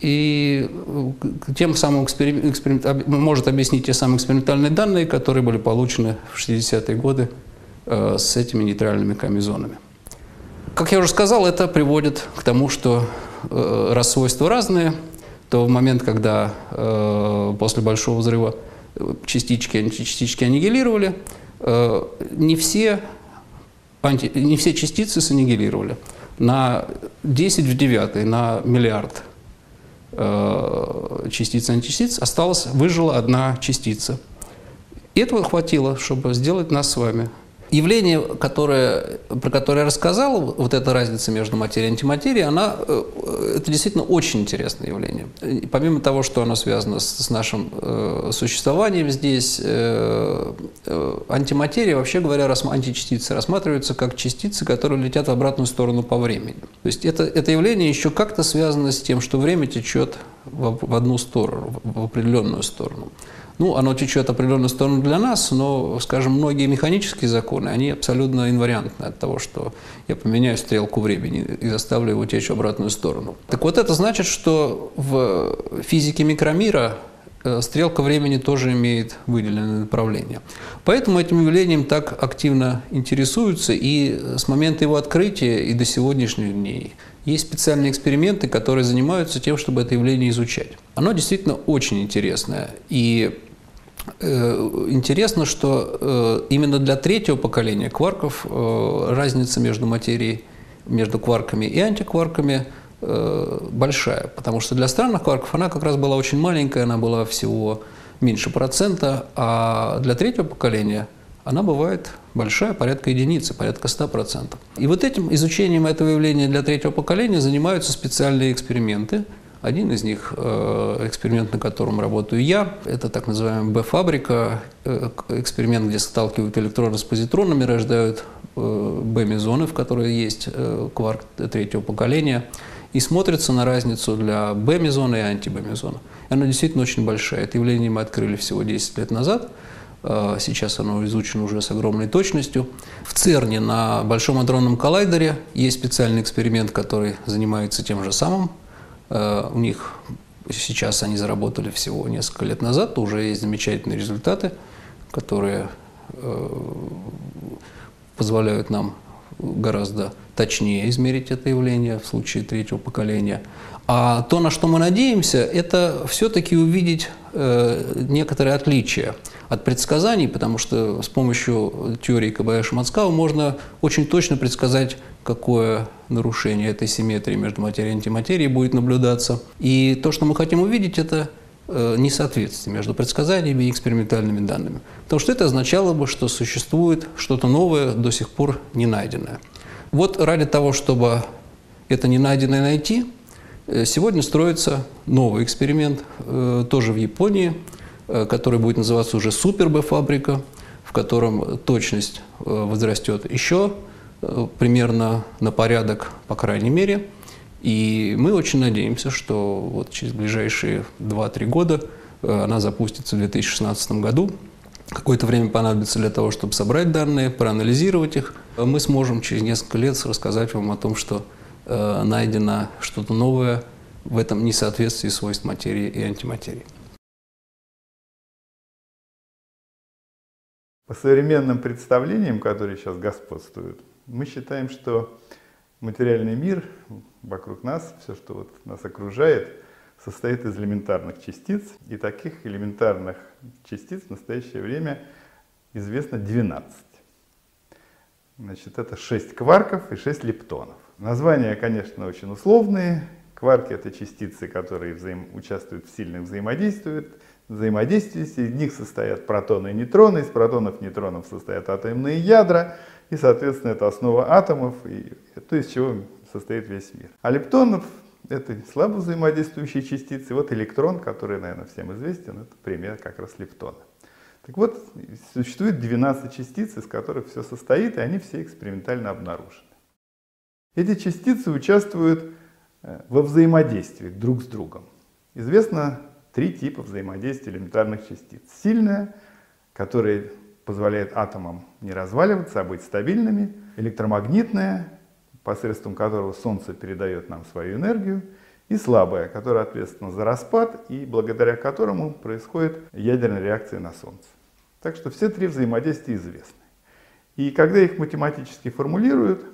и э, тем самым эксперимент, эксперимент, может объяснить те самые экспериментальные данные, которые были получены в 60-е годы э, с этими нейтральными комизонами. Как я уже сказал, это приводит к тому, что э, раз свойства разные, то в момент, когда э, после Большого взрыва частички, античастички аннигилировали, не все, анти, не все частицы саннигилировали. На 10 в 9, на миллиард частиц античастиц осталась, выжила одна частица. И этого хватило, чтобы сделать нас с вами Явление, которое, про которое я рассказал, вот эта разница между материей и антиматерией, она, э, это действительно очень интересное явление. И помимо того, что оно связано с, с нашим э, существованием здесь, э, э, антиматерия, вообще говоря, рас, античастицы рассматриваются как частицы, которые летят в обратную сторону по времени. То есть это, это явление еще как-то связано с тем, что время течет в, в одну сторону, в определенную сторону. Ну, оно течет определенную сторону для нас, но, скажем, многие механические законы, они абсолютно инвариантны от того, что я поменяю стрелку времени и заставлю его течь в обратную сторону. Так вот, это значит, что в физике микромира э, стрелка времени тоже имеет выделенное направление. Поэтому этим явлением так активно интересуются, и с момента его открытия и до сегодняшних дней есть специальные эксперименты, которые занимаются тем, чтобы это явление изучать. Оно действительно очень интересное. И интересно, что э, именно для третьего поколения кварков э, разница между материей, между кварками и антикварками большая, потому что для странных кварков она как раз была очень маленькая, она была всего меньше процента, а для третьего поколения она бывает большая, порядка единицы, порядка 100%. И вот этим изучением этого явления для третьего поколения занимаются специальные эксперименты – один из них, э, эксперимент, на котором работаю я, это так называемая Б-фабрика, э, эксперимент, где сталкивают электроны с позитронами, рождают э, Б-мезоны, в которые есть кварк третьего поколения, и смотрится на разницу для Б-мезона и анти-Б-мезона. Она действительно очень большая. Это явление мы открыли всего 10 лет назад. Сейчас оно изучено уже с огромной точностью. В ЦЕРНе на Большом адронном коллайдере есть специальный эксперимент, который занимается тем же самым. Э, у них сейчас они заработали всего несколько лет назад, уже есть замечательные результаты, которые э, позволяют нам гораздо точнее измерить это явление в случае третьего поколения. А то, на что мы надеемся, это все-таки увидеть э, некоторые отличия от предсказаний, потому что с помощью теории Кабаяши-Мацкава можно очень точно предсказать, какое нарушение этой симметрии между материей и антиматерией будет наблюдаться. И то, что мы хотим увидеть, это э, несоответствие между предсказаниями и экспериментальными данными. Потому что это означало бы, что существует что-то новое, до сих пор не найденное. Вот ради того, чтобы это не найденное найти, э, сегодня строится новый эксперимент, э, тоже в Японии – который будет называться уже Супер Б-фабрика, в котором точность возрастет еще примерно на порядок, по крайней мере. И мы очень надеемся, что вот через ближайшие 2-3 года она запустится в 2016 году. Какое-то время понадобится для того, чтобы собрать данные, проанализировать их. Мы сможем через несколько лет рассказать вам о том, что найдено что-то новое в этом несоответствии свойств материи и антиматерии. По современным представлениям, которые сейчас господствуют, мы считаем, что материальный мир вокруг нас, все, что вот нас окружает, состоит из элементарных частиц. И таких элементарных частиц в настоящее время известно 12. Значит, это 6 кварков и 6 лептонов. Названия, конечно, очень условные. Кварки — это частицы, которые взаим... участвуют в сильных взаимодействиях взаимодействий. Из них состоят протоны и нейтроны, из протонов и нейтронов состоят атомные ядра, и, соответственно, это основа атомов, и, то, из чего состоит весь мир. А лептонов — это слабо взаимодействующие частицы. Вот электрон, который, наверное, всем известен, это пример как раз лептона. Так вот, существует 12 частиц, из которых все состоит, и они все экспериментально обнаружены. Эти частицы участвуют э, во взаимодействии друг с другом. Известно три типа взаимодействия элементарных частиц. Сильная, которая позволяет атомам не разваливаться, а быть стабильными. Электромагнитная, посредством которого Солнце передает нам свою энергию. И слабая, которая ответственна за распад и благодаря которому происходит ядерная реакция на Солнце. Так что все три взаимодействия известны. И когда их математически формулируют,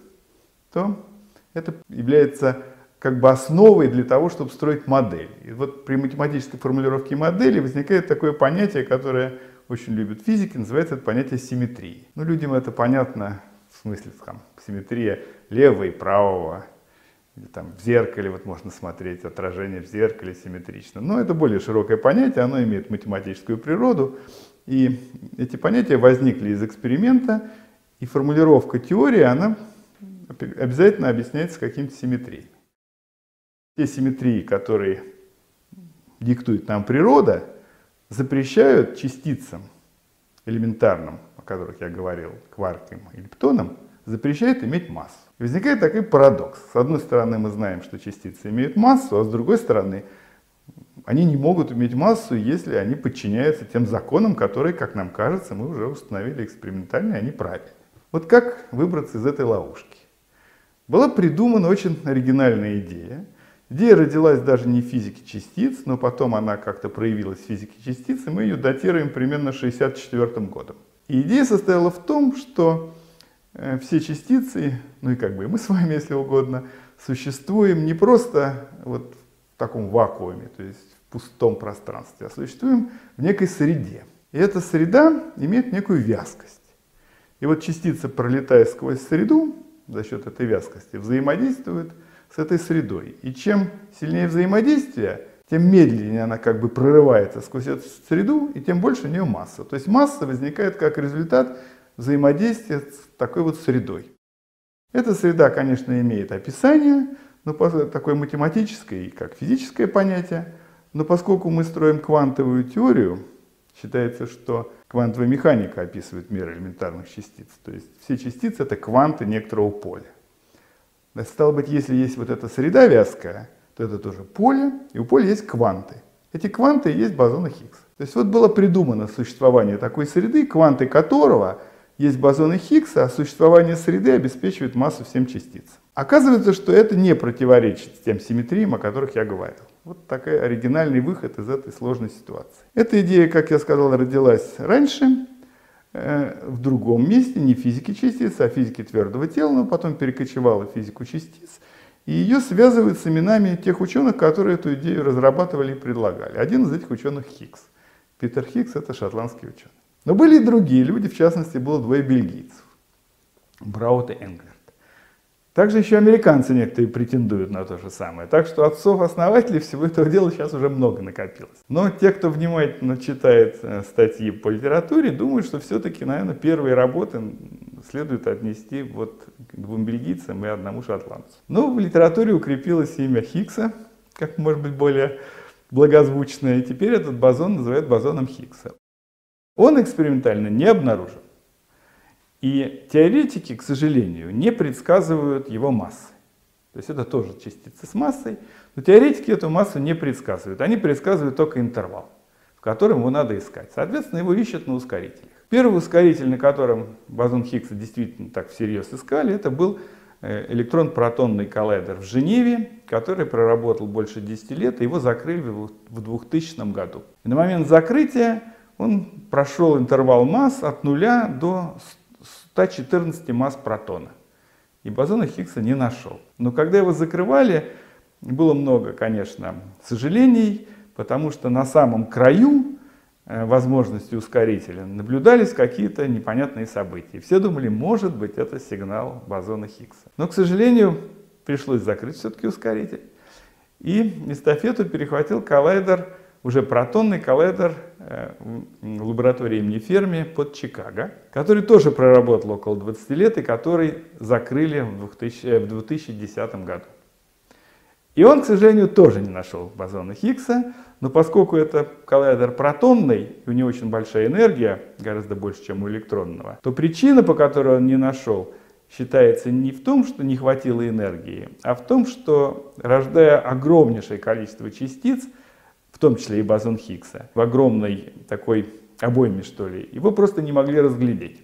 то это является как бы основой для того, чтобы строить модель. И вот при математической формулировке модели возникает такое понятие, которое очень любят физики, называется это понятие симметрии. Ну, людям это понятно, в смысле, там, симметрия левого и правого, или там в зеркале вот можно смотреть, отражение в зеркале симметрично. Но это более широкое понятие, оно имеет математическую природу. И эти понятия возникли из эксперимента, и формулировка теории, она обязательно объясняется каким-то симметрией. Те симметрии, которые диктует нам природа, запрещают частицам элементарным, о которых я говорил, кваркам и лептонам, запрещает иметь массу. И возникает такой парадокс. С одной стороны, мы знаем, что частицы имеют массу, а с другой стороны, они не могут иметь массу, если они подчиняются тем законам, которые, как нам кажется, мы уже установили экспериментально, и они правильные. Вот как выбраться из этой ловушки? Была придумана очень оригинальная идея. Идея родилась даже не в физике частиц, но потом она как-то проявилась в физике частиц, и мы ее датируем примерно 1964 годом. И идея состояла в том, что э, все частицы, ну и как бы мы с вами, если угодно, существуем не просто вот в таком вакууме, то есть в пустом пространстве, а существуем в некой среде. И эта среда имеет некую вязкость. И вот частица, пролетая сквозь среду, за счет этой вязкости, взаимодействует с этой средой. И чем сильнее взаимодействие, тем медленнее она как бы прорывается сквозь эту среду, и тем больше у нее масса. То есть масса возникает как результат взаимодействия с такой вот средой. Эта среда, конечно, имеет описание, но такое математическое и как физическое понятие, но поскольку мы строим квантовую теорию, считается, что квантовая механика описывает мир элементарных частиц. То есть все частицы это кванты некоторого поля. Стало быть, если есть вот эта среда вязкая, то это тоже поле, и у поля есть кванты. Эти кванты и есть бозоны Хиггса. То есть вот было придумано существование такой среды, кванты которого есть бозоны Хиггса, а существование среды обеспечивает массу всем частицам. Оказывается, что это не противоречит тем симметриям, о которых я говорил. Вот такой оригинальный выход из этой сложной ситуации. Эта идея, как я сказал, родилась раньше, в другом месте, не в физике частиц, а в физике твердого тела, но потом перекочевала в физику частиц. И ее связывают с именами тех ученых, которые эту идею разрабатывали и предлагали. Один из этих ученых Хиггс. Питер Хиггс – это шотландский ученый. Но были и другие люди, в частности, было двое бельгийцев. Браут и Энглер. Также еще американцы некоторые претендуют на то же самое. Так что отцов-основателей всего этого дела сейчас уже много накопилось. Но те, кто внимательно читает э, статьи по литературе, думают, что все-таки, наверное, первые работы следует отнести вот к двум бельгийцам и одному шотландцу. Но в литературе укрепилось имя Хиггса, как может быть более благозвучное, и теперь этот бозон называют бозоном Хиггса. Он экспериментально не обнаружен. И теоретики, к сожалению, не предсказывают его массы. То есть это тоже частицы с массой, но теоретики эту массу не предсказывают. Они предсказывают только интервал, в котором его надо искать. Соответственно, его ищут на ускорителях. Первый ускоритель, на котором бозон Хиггса действительно так всерьез искали, это был э, электрон-протонный коллайдер в Женеве, который проработал больше 10 лет, и его закрыли в 2000 году. И на момент закрытия он прошел интервал масс от нуля до 114 масс протона. И бозона Хиггса не нашел. Но когда его закрывали, было много, конечно, сожалений, потому что на самом краю э, возможности ускорителя наблюдались какие-то непонятные события. Все думали, может быть, это сигнал бозона Хиггса. Но, к сожалению, пришлось закрыть все-таки ускоритель. И эстафету перехватил коллайдер уже протонный коллайдер лаборатории имени Ферми под Чикаго, который тоже проработал около 20 лет и который закрыли в 2010 э, году. И он, к сожалению, тоже не нашел бозона Хиггса, но поскольку это коллайдер протонный, и у него очень большая энергия, гораздо больше, чем у электронного, то причина, по которой он не нашел, считается не в том, что не хватило энергии, а в том, что рождая огромнейшее количество частиц, том числе и бозон Хиггса, в огромной такой обойме, что ли, его просто не могли разглядеть.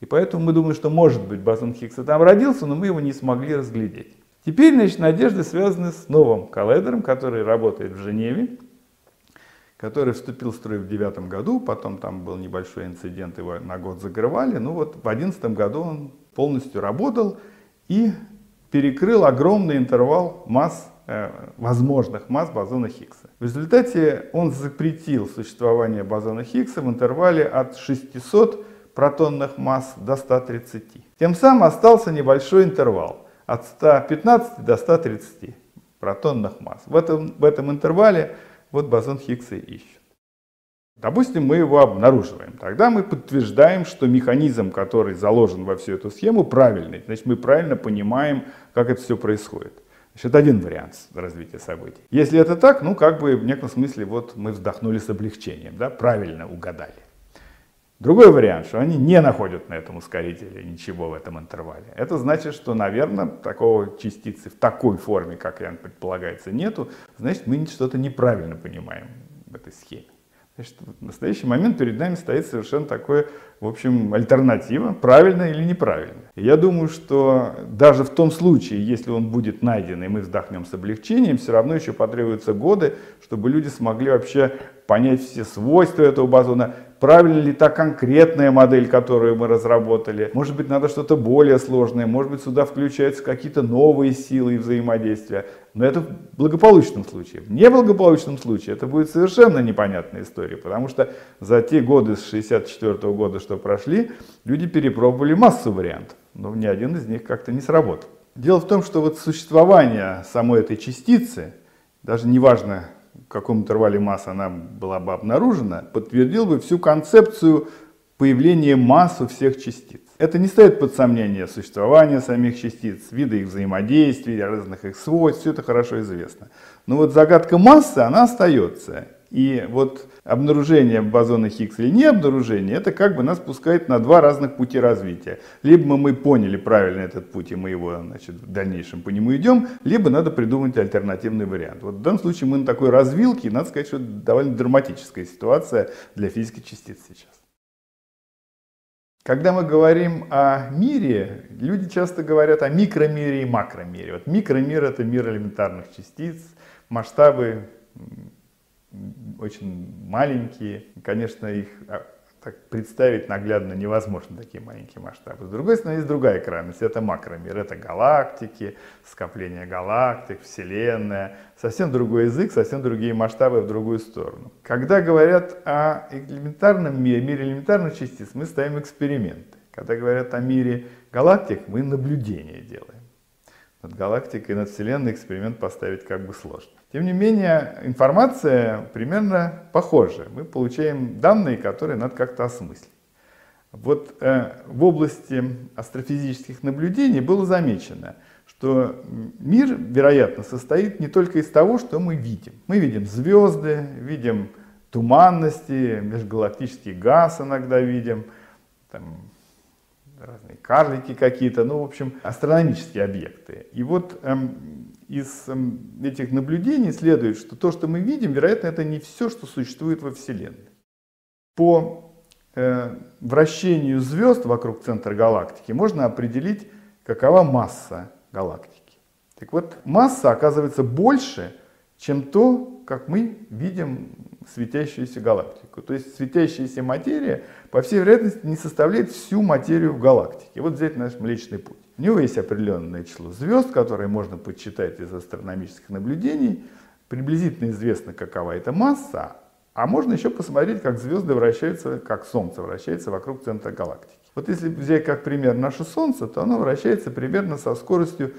И поэтому мы думаем, что может быть бозон Хиггса там родился, но мы его не смогли разглядеть. Теперь, значит, надежды связаны с новым коллайдером, который работает в Женеве, который вступил в строй в девятом году, потом там был небольшой инцидент, его на год закрывали, ну вот в одиннадцатом году он полностью работал, и перекрыл огромный интервал масс, э, возможных масс бозона Хиггса. В результате он запретил существование бозона Хиггса в интервале от 600 протонных масс до 130. Тем самым остался небольшой интервал от 115 до 130 протонных масс. В этом, в этом интервале вот бозон Хиггса ищут. Допустим, мы его обнаруживаем. Тогда мы подтверждаем, что механизм, который заложен во всю эту схему, правильный. Значит, мы правильно понимаем, как это все происходит. Значит, один вариант развития событий. Если это так, ну, как бы в неком смысле вот мы вздохнули с облегчением, да, правильно угадали. Другой вариант, что они не находят на этом ускорителе ничего в этом интервале. Это значит, что, наверное, такого частицы в такой форме, как я предполагается, нету. Значит, мы что-то неправильно понимаем в этой схеме. Значит, в настоящий момент перед нами стоит совершенно такое, в общем, альтернатива, правильная или неправильная. я думаю, что даже в том случае, если он будет найден, и мы вздохнем с облегчением, все равно еще потребуются годы, чтобы люди смогли вообще понять все свойства этого бозона, правильно ли та конкретная модель, которую мы разработали. Может быть, надо что-то более сложное, может быть, сюда включаются какие-то новые силы и взаимодействия. Но это в благополучном случае. В неблагополучном случае это будет совершенно непонятная история, потому что за те годы с 64 -го года, что прошли, люди перепробовали массу вариантов, но ни один из них как-то не сработал. Дело в том, что вот существование самой этой частицы, даже неважно, в каком интервале масс она была бы обнаружена, подтвердил бы всю концепцию появления масс у всех частиц. Это не ставит под сомнение существование самих частиц, виды их взаимодействий, разных их свойств, все это хорошо известно. Но вот загадка массы, она остается. И вот обнаружение бозона Хиггс или не обнаружение, это как бы нас пускает на два разных пути развития. Либо мы поняли правильно этот путь, и мы его значит, в дальнейшем по нему идем, либо надо придумать альтернативный вариант. Вот в данном случае мы на такой развилке, и надо сказать, что это довольно драматическая ситуация для физики частиц сейчас. Когда мы говорим о мире, люди часто говорят о микромире и макромире. Вот микромир — это мир элементарных частиц, масштабы очень маленькие. Конечно, их а, так представить наглядно невозможно, такие маленькие масштабы. С другой стороны, есть другая крайность, это макромир, это галактики, скопление галактик, Вселенная. Совсем другой язык, совсем другие масштабы в другую сторону. Когда говорят о элементарном мире, мире элементарных частиц, мы ставим эксперименты. Когда говорят о мире галактик, мы наблюдения делаем. Над галактикой, над Вселенной эксперимент поставить как бы сложно. Тем не менее, информация примерно похожа. Мы получаем данные, которые надо как-то осмыслить. Вот э, в области астрофизических наблюдений было замечено, что мир, вероятно, состоит не только из того, что мы видим. Мы видим звезды, видим туманности, межгалактический газ иногда видим, там, разные карлики какие-то, ну, в общем, астрономические объекты. И вот эм, из эм, этих наблюдений следует, что то, что мы видим, вероятно, это не все, что существует во Вселенной. По э, вращению звезд вокруг центра галактики можно определить, какова масса галактики. Так вот, масса оказывается больше, чем то, как мы видим светящуюся галактику. То есть светящаяся материя, по всей вероятности, не составляет всю материю в галактике. Вот взять наш Млечный Путь. У него есть определенное число звезд, которые можно подсчитать из астрономических наблюдений. Приблизительно известно, какова эта масса, а можно еще посмотреть, как звезды вращаются, как Солнце вращается вокруг центра галактики. Вот если взять как пример наше Солнце, то оно вращается примерно со скоростью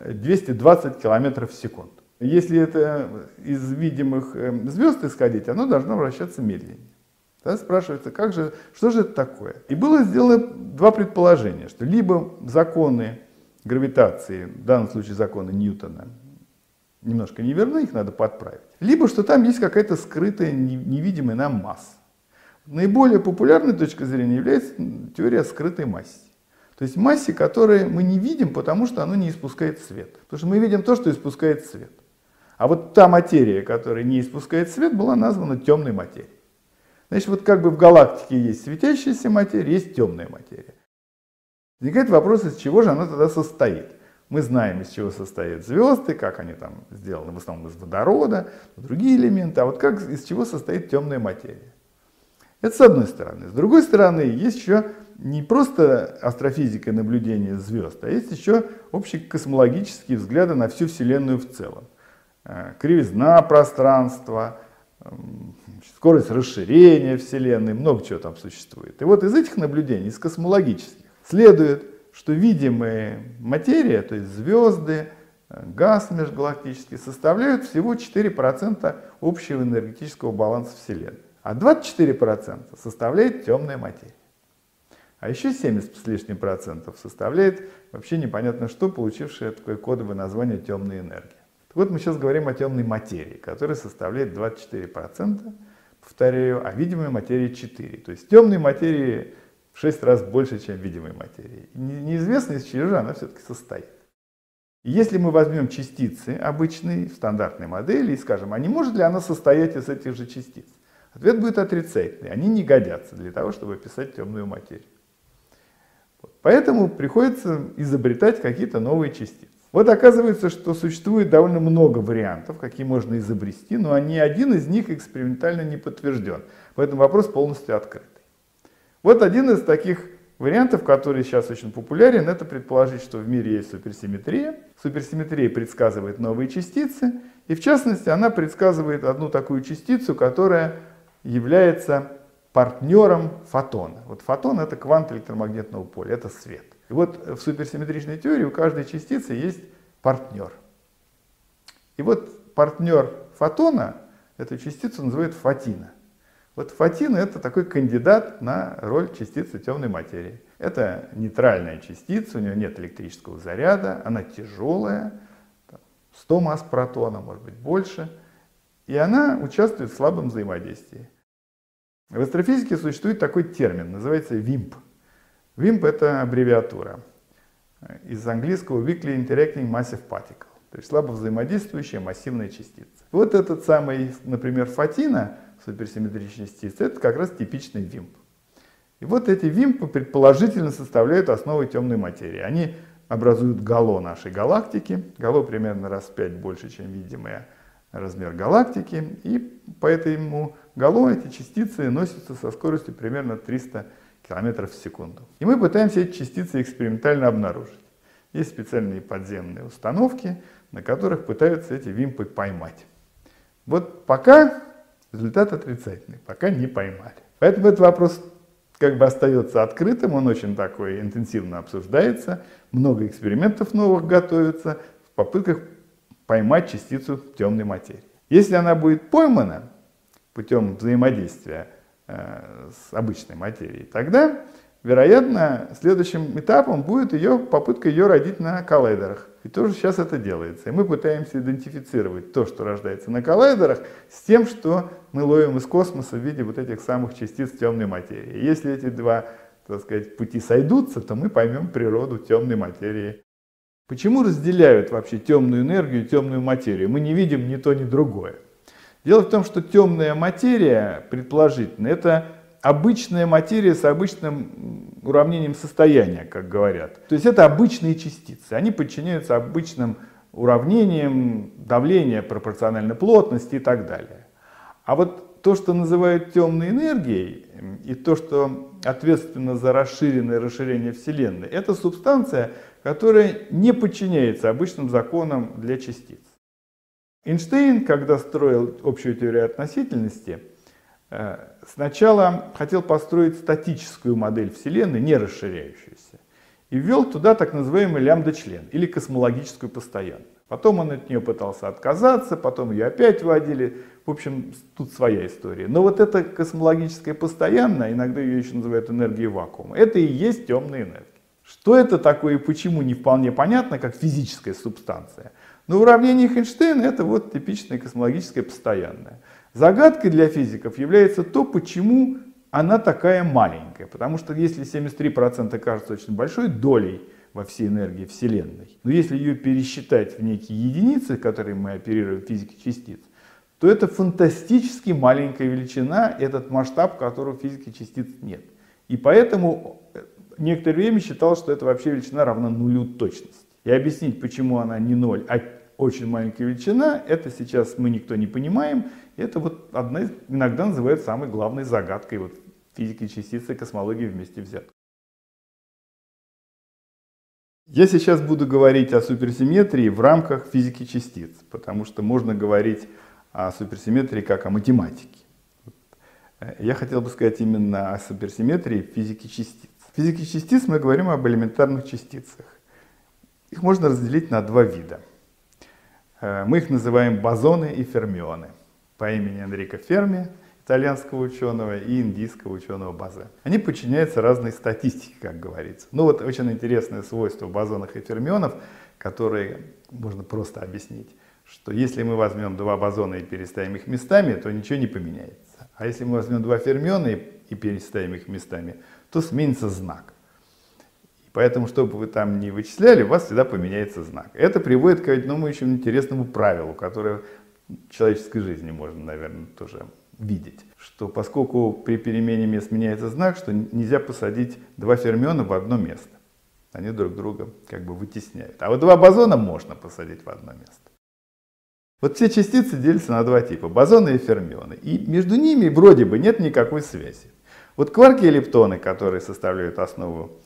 220 км в секунду. Если это из видимых эм, звезд исходить, оно должно вращаться медленнее. Тогда спрашивается, как же, что же это такое? И было сделано два предположения, что либо законы гравитации, в данном случае законы Ньютона, немножко неверны, их надо подправить. Либо что там есть какая-то скрытая, невидимая нам масса. Наиболее популярной точкой зрения является теория скрытой массе. То есть массе, которую мы не видим, потому что оно не испускает свет. Потому что мы видим то, что испускает свет. А вот та материя, которая не испускает свет, была названа темной материей. Значит, вот как бы в галактике есть светящаяся материя, есть темная материя. Возникает вопрос, из чего же она тогда состоит. Мы знаем, из чего состоят звезды, как они там сделаны в основном из водорода, другие элементы, а вот как, из чего состоит темная материя. Это с одной стороны. С другой стороны, есть еще не просто астрофизика и наблюдение звезд, а есть еще общекосмологические взгляды на всю Вселенную в целом. Э, кривизна пространства, скорость расширения Вселенной, много чего там существует. И вот из этих наблюдений, из космологических, следует, что видимая материя, то есть звезды, газ межгалактический, составляют всего 4% общего энергетического баланса Вселенной. А 24% составляет темная материя. А еще 70 с лишним процентов составляет вообще непонятно что, получившее такое кодовое название темная энергия. Вот мы сейчас говорим о темной материи, которая составляет 24%, повторяю, а видимой материи 4%. То есть темной материи в 6 раз больше, чем видимой материи. Неизвестно, из чего же она все-таки состоит. Если мы возьмем частицы обычные, в стандартной модели, и скажем, а не может ли она состоять из этих же частиц? Ответ будет отрицательный. Они не годятся для того, чтобы описать темную материю. Поэтому приходится изобретать какие-то новые частицы. Вот оказывается, что существует довольно много вариантов, какие можно изобрести, но ни один из них экспериментально не подтвержден. Поэтому вопрос полностью открытый. Вот один из таких вариантов, который сейчас очень популярен, это предположить, что в мире есть суперсимметрия. Суперсимметрия предсказывает новые частицы, и в частности она предсказывает одну такую частицу, которая является партнером фотона. Вот фотон это квант электромагнитного поля, это свет. И вот в суперсимметричной теории у каждой частицы есть партнер. И вот партнер фотона эту частицу называют фотина. Вот фотина это такой кандидат на роль частицы темной материи. Это нейтральная частица, у нее нет электрического заряда, она тяжелая, 100 масс протона, может быть больше, и она участвует в слабом взаимодействии. В астрофизике существует такой термин, называется WIMP. WIMP это аббревиатура из английского Weakly Interacting Massive Particle, то есть слабо взаимодействующая массивная частица. Вот этот самый, например, фатина, суперсимметричная частица, это как раз типичный WIMP. И вот эти вимпы предположительно составляют основу темной материи. Они образуют гало нашей галактики. Гало примерно раз в 5 больше, чем видимый размер галактики. И по этому гало эти частицы носятся со скоростью примерно 300 километров в секунду. И мы пытаемся эти частицы экспериментально обнаружить. Есть специальные подземные установки, на которых пытаются эти вимпы поймать. Вот пока результат отрицательный, пока не поймали. Поэтому этот вопрос как бы остается открытым, он очень такой интенсивно обсуждается, много экспериментов новых готовится в попытках поймать частицу темной материи. Если она будет поймана путем взаимодействия с обычной материей, тогда, вероятно, следующим этапом будет ее попытка ее родить на коллайдерах. И тоже сейчас это делается. И мы пытаемся идентифицировать то, что рождается на коллайдерах, с тем, что мы ловим из космоса в виде вот этих самых частиц темной материи. И если эти два, так сказать, пути сойдутся, то мы поймем природу темной материи. Почему разделяют вообще темную энергию и темную материю? Мы не видим ни то, ни другое. Дело в том, что темная материя, предположительно, это обычная материя с обычным уравнением состояния, как говорят. То есть это обычные частицы. Они подчиняются обычным уравнениям давления, пропорциональной плотности и так далее. А вот то, что называют темной энергией, и то, что ответственно за расширенное расширение Вселенной, это субстанция, которая не подчиняется обычным законам для частиц. Эйнштейн, когда строил общую теорию относительности, э, сначала хотел построить статическую модель Вселенной, не расширяющуюся, и ввел туда так называемый лямбда-член, или космологическую постоянную. Потом он от нее пытался отказаться, потом ее опять вводили. В общем, тут своя история. Но вот эта космологическая постоянная, иногда ее еще называют энергией вакуума, это и есть темная энергия. Что это такое и почему, не вполне понятно, как физическая субстанция – но уравнение Эйнштейна это вот типичное космологическое постоянное. Загадкой для физиков является то, почему она такая маленькая. Потому что если 73% кажется очень большой долей во всей энергии Вселенной, но если ее пересчитать в некие единицы, которые мы оперируем в физике частиц, то это фантастически маленькая величина, этот масштаб, которого в физике частиц нет. И поэтому некоторое время считалось, что эта вообще величина равна нулю точности. И объяснить, почему она не ноль, а очень маленькая величина, это сейчас мы никто не понимаем. Это вот одна иногда называют самой главной загадкой вот физики частицы и космологии вместе взят. Я сейчас буду говорить о суперсимметрии в рамках физики частиц, потому что можно говорить о суперсимметрии как о математике. Я хотел бы сказать именно о суперсимметрии в физике частиц. В физике частиц мы говорим об элементарных частицах. Их можно разделить на два вида. Э, мы их называем бозоны и фермионы по имени Энрико Ферми, итальянского ученого, и индийского ученого Базе. Они подчиняются разной статистике, как говорится. Ну вот очень интересное свойство бозонов и фермионов, которые можно просто объяснить, что если мы возьмем два бозона и переставим их местами, то ничего не поменяется. А если мы возьмем два фермиона и переставим их местами, то сменится знак. Поэтому, что бы вы там ни вычисляли, у вас всегда поменяется знак. Это приводит к одному еще интересному правилу, которое в человеческой жизни можно, наверное, тоже видеть. Что поскольку при перемене мест меняется знак, что нельзя посадить два фермиона в одно место. Они друг друга как бы вытесняют. А вот два бозона можно посадить в одно место. Вот все частицы делятся на два типа, бозоны и фермионы. И между ними вроде бы нет никакой связи. Вот кварки и лептоны, которые составляют основу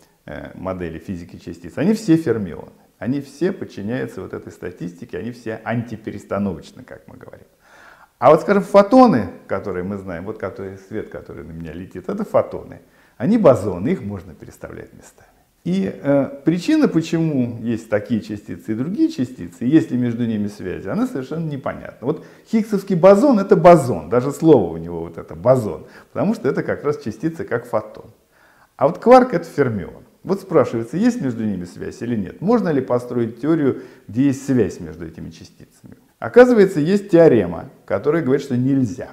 модели физики частиц, они все фермионы. Они все подчиняются вот этой статистике, они все антиперестановочны, как мы говорим. А вот, скажем, фотоны, которые мы знаем, вот который свет, который на меня летит, это фотоны. Они бозоны, их можно переставлять местами. И э, причина, почему есть такие частицы и другие частицы, есть ли между ними связи, она совершенно непонятна. Вот хиггсовский бозон это бозон, даже слово у него вот это бозон, потому что это как раз частица как фотон. А вот кварк это фермион. Вот спрашивается, есть между ними связь или нет? Можно ли построить теорию, где есть связь между этими частицами? Оказывается, есть теорема, которая говорит, что нельзя.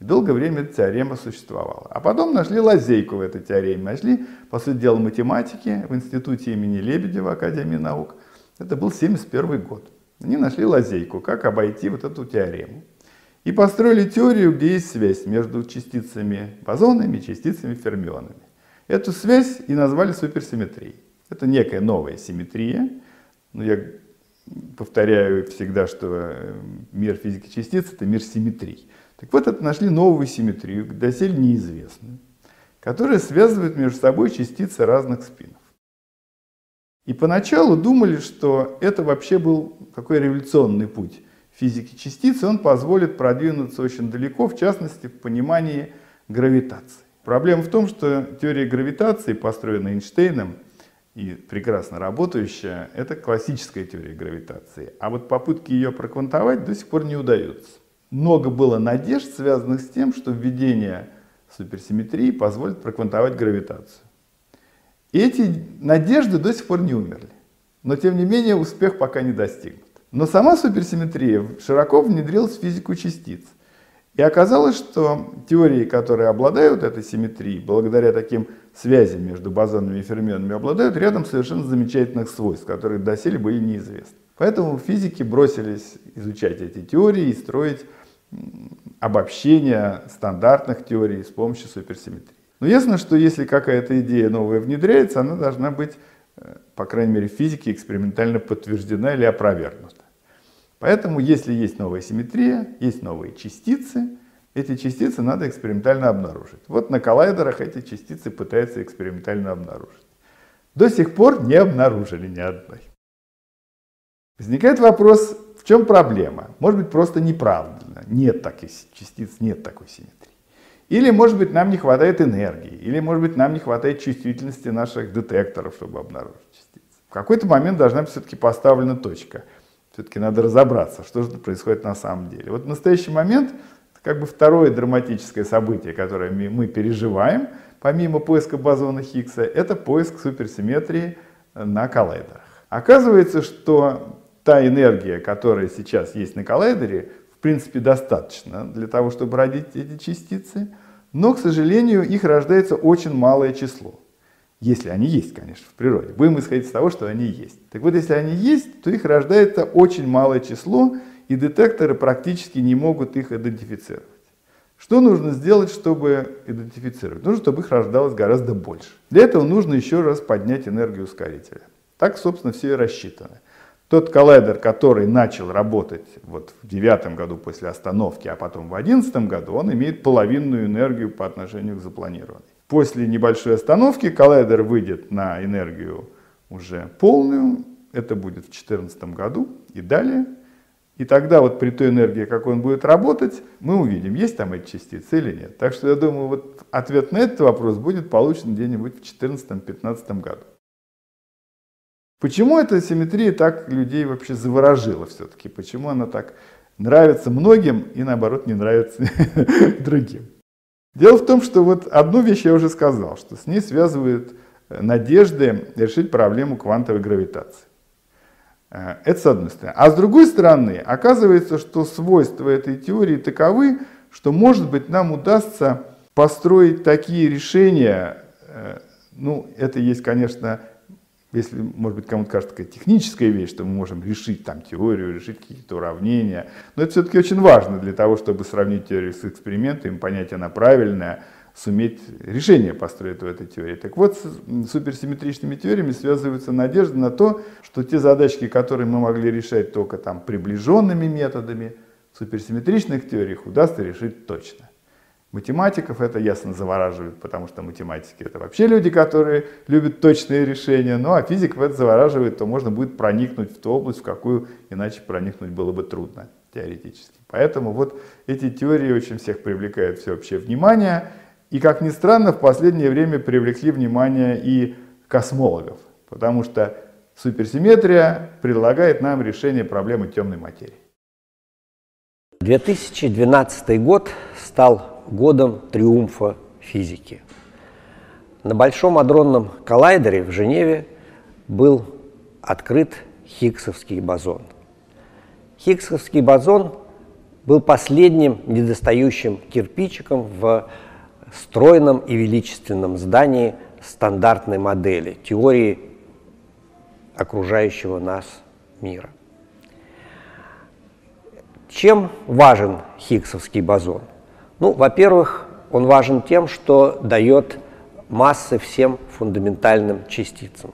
И долгое время эта теорема существовала. А потом нашли лазейку в этой теореме. Нашли, по сути дела, математики в институте имени Лебедева, Академии наук. Это был 1971 год. Они нашли лазейку, как обойти вот эту теорему. И построили теорию, где есть связь между частицами бозонами и частицами фермионами. Эту связь и назвали суперсимметрией. Это некая новая симметрия. Но я повторяю всегда, что э, мир физики частиц — это мир симметрий. Так вот, это нашли новую симметрию, доселе неизвестную, которая связывает между собой частицы разных спинов. И поначалу думали, что это вообще был такой революционный путь физики частиц, и он позволит продвинуться очень далеко, в частности, в понимании гравитации. Проблема в том, что теория гравитации, построенная Эйнштейном и прекрасно работающая, это классическая теория гравитации. А вот попытки ее проквантовать до сих пор не удаются много было надежд, связанных с тем, что введение суперсимметрии позволит проквантовать гравитацию. Эти надежды до сих пор не умерли. Но тем не менее успех пока не достигнут. Но сама суперсимметрия широко внедрилась в физику частиц. И оказалось, что теории, которые обладают этой симметрией, благодаря таким связям между бозонами и фермионами, обладают рядом совершенно замечательных свойств, которые доселе были неизвестны. Поэтому физики бросились изучать эти теории и строить обобщения стандартных теорий с помощью суперсимметрии. Но ясно, что если какая-то идея новая внедряется, она должна быть, э, по крайней мере, в физике экспериментально подтверждена или опровергнута. Поэтому, если есть новая симметрия, есть новые частицы, эти частицы надо экспериментально обнаружить. Вот на коллайдерах эти частицы пытаются экспериментально обнаружить. До сих пор не обнаружили ни одной. Возникает вопрос, в чем проблема? Может быть, просто неправильно. Нет таких частиц, нет такой симметрии. Или, может быть, нам не хватает энергии. Или, может быть, нам не хватает чувствительности наших детекторов, чтобы обнаружить частицы. В какой-то момент должна быть все-таки поставлена точка. Все-таки надо разобраться, что же происходит на самом деле. Вот в настоящий момент это как бы второе драматическое событие, которое мы переживаем, помимо поиска бозона Хиггса, это поиск суперсимметрии на коллайдерах. Оказывается, что та энергия, которая сейчас есть на коллайдере, в принципе, достаточно для того, чтобы родить эти частицы, но, к сожалению, их рождается очень малое число. Если они есть, конечно, в природе. Будем исходить из того, что они есть. Так вот, если они есть, то их рождается очень малое число, и детекторы практически не могут их идентифицировать. Что нужно сделать, чтобы идентифицировать? Нужно, чтобы их рождалось гораздо больше. Для этого нужно еще раз поднять энергию ускорителя. Так, собственно, все и рассчитано. Тот коллайдер, который начал работать вот в девятом году после остановки, а потом в одиннадцатом году, он имеет половинную энергию по отношению к запланированной. После небольшой остановки коллайдер выйдет на энергию уже полную. Это будет в 2014 году и далее. И тогда вот при той энергии, как он будет работать, мы увидим, есть там эти частицы или нет. Так что я думаю, вот ответ на этот вопрос будет получен где-нибудь в 2014-2015 году. Почему эта симметрия так людей вообще заворожила все-таки? Почему она так нравится многим и наоборот не нравится другим? Дело в том, что вот одну вещь я уже сказал, что с ней связывают надежды решить проблему квантовой гравитации. Э, это с одной стороны. А с другой стороны, оказывается, что свойства этой теории таковы, что, может быть, нам удастся построить такие решения, э, ну, это есть, конечно, если, может быть, кому-то кажется такая техническая вещь, что мы можем решить там теорию, решить какие-то уравнения, но это все-таки очень важно для того, чтобы сравнить теорию с экспериментом, понять, она правильная, суметь решение построить в этой теории. Так вот, с суперсимметричными теориями связывается надежда на то, что те задачки, которые мы могли решать только там приближенными методами, в суперсимметричных теориях удастся решить точно. Математиков это ясно завораживает, потому что математики это вообще люди, которые любят точные решения, ну а физиков это завораживает, то можно будет проникнуть в ту область, в какую иначе проникнуть было бы трудно теоретически. Поэтому вот эти теории очень всех привлекают всеобщее внимание, и, как ни странно, в последнее время привлекли внимание и космологов, потому что суперсимметрия предлагает нам решение проблемы темной материи. 2012 год стал годом триумфа физики. На Большом адронном коллайдере в Женеве был открыт Хиггсовский бозон. Хиггсовский бозон был последним недостающим кирпичиком в стройном и величественном здании стандартной модели, теории окружающего нас мира. Чем важен Хиггсовский бозон? Ну, во-первых, он важен тем, что дает массы всем фундаментальным частицам.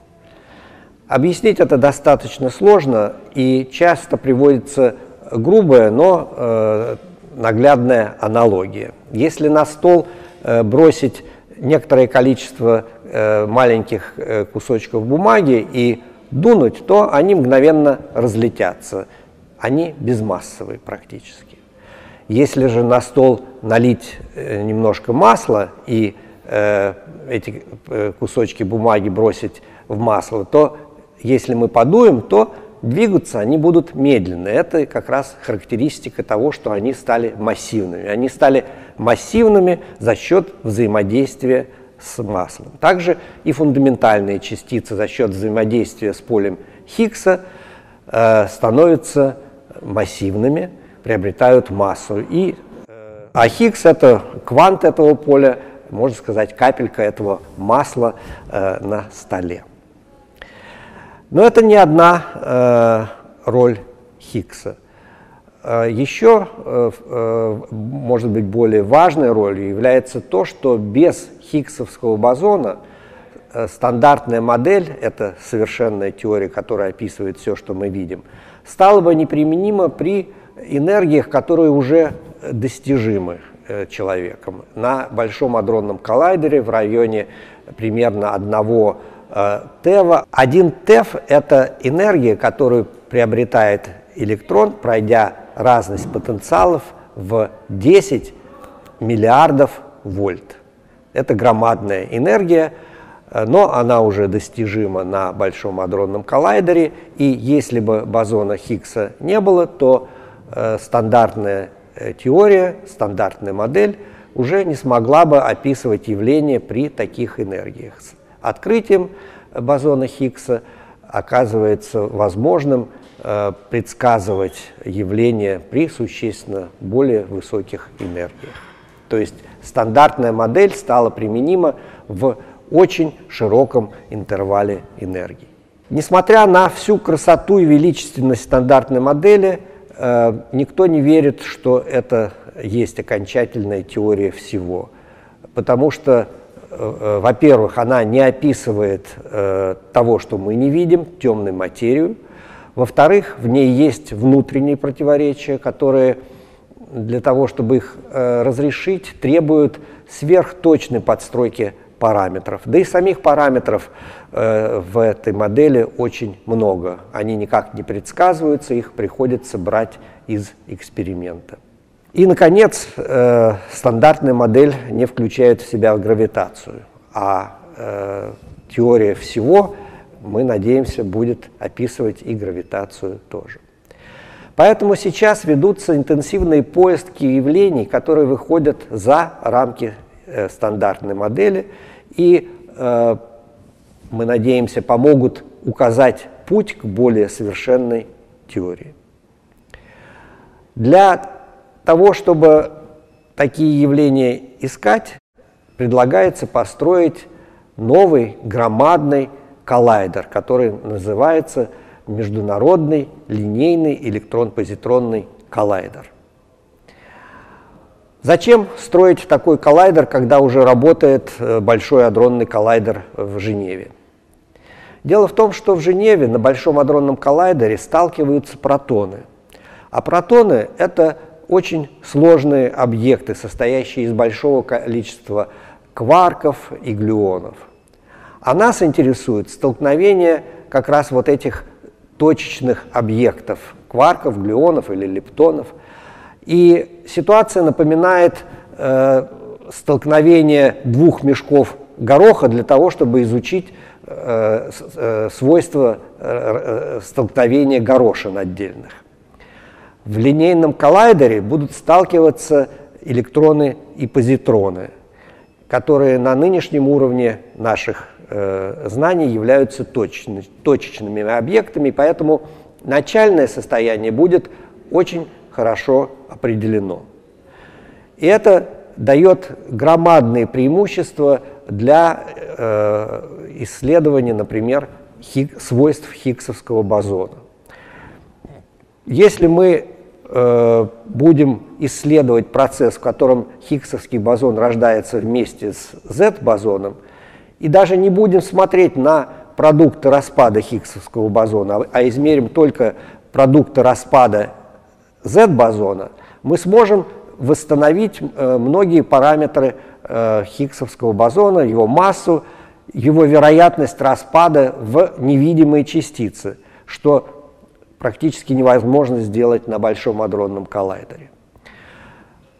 Объяснить это достаточно сложно и часто приводится грубая, но э, наглядная аналогия. Если на стол Э, бросить некоторое количество э, маленьких э, кусочков бумаги и дунуть, то они мгновенно разлетятся. Они безмассовые практически. Если же на стол налить немножко масла и эти кусочки бумаги бросить в масло, то если мы подуем, то двигаться они будут медленно. Это как раз характеристика того, что они стали массивными. Они стали массивными за счет взаимодействия с маслом. Также и фундаментальные частицы за счет взаимодействия с полем Хиггса э, становятся массивными, приобретают массу. И, э, а Хиггс – это квант этого поля, можно сказать, капелька этого масла э, на столе. Но это не одна э, роль Хиггса. Э, Еще, э, э, может быть, более важной ролью является то, что без Хиггсовского бозона стандартная модель, это совершенная теория, которая описывает все, что мы видим, стала бы неприменима при энергиях, которые уже достижимы человеком. На Большом адронном коллайдере в районе примерно одного ТЭВа. Один ТЭВ – это энергия, которую приобретает электрон, пройдя разность потенциалов в 10 миллиардов вольт. Это громадная энергия, но она уже достижима на Большом адронном коллайдере, и если бы бозона Хиггса не было, то э, стандартная э, теория, стандартная модель уже не смогла бы описывать явления при таких энергиях. С открытием бозона Хиггса оказывается возможным Э, предсказывать явления при существенно более высоких энергиях. То есть стандартная модель стала применима в очень широком интервале энергии. Несмотря на всю красоту и величественность стандартной модели, э, никто не верит, что это есть окончательная теория всего. Потому что, э, во-первых, она не описывает того, что мы не видим, темную материю, во-вторых, в ней есть внутренние противоречия, которые для того, чтобы их э, разрешить, требуют сверхточной подстройки параметров. Да и самих параметров э, в этой модели очень много. Они никак не предсказываются, их приходится брать из эксперимента. И, наконец, э, стандартная модель не включает в себя гравитацию, а э, теория всего, мы надеемся, будет описывать и гравитацию тоже. Поэтому сейчас ведутся интенсивные поиски явлений, которые выходят за рамки э, стандартной модели и, э, мы надеемся, помогут указать путь к более совершенной теории. Для того, чтобы такие явления искать, предлагается построить новый громадный коллайдер, который называется Международный линейный электрон-позитронный коллайдер. Зачем строить такой коллайдер, когда уже работает э, большой адронный коллайдер в Женеве? Дело в том, что в Женеве на Большом адронном коллайдере сталкиваются протоны. А протоны – это очень сложные объекты, состоящие из большого количества кварков и глюонов. А нас интересует столкновение как раз вот этих точечных объектов, кварков, глюонов или лептонов. И ситуация напоминает э, столкновение двух мешков гороха для того, чтобы изучить э, э, свойства э, э, столкновения горошин отдельных. В линейном коллайдере будут сталкиваться электроны и позитроны, которые на нынешнем уровне наших э, знаний являются точно, точечными объектами, поэтому начальное состояние будет очень хорошо определено. И это дает громадные преимущества для э, исследования, например, хиг, свойств Хиггсовского бозона. Если мы э, будем исследовать процесс, в котором Хиггсовский бозон рождается вместе с Z-бозоном, и даже не будем смотреть на продукты распада Хиггсовского бозона, а измерим только продукты распада Z-бозона, мы сможем восстановить э, многие параметры э, Хиггсовского бозона, его массу, его вероятность распада в невидимые частицы, что практически невозможно сделать на Большом адронном коллайдере.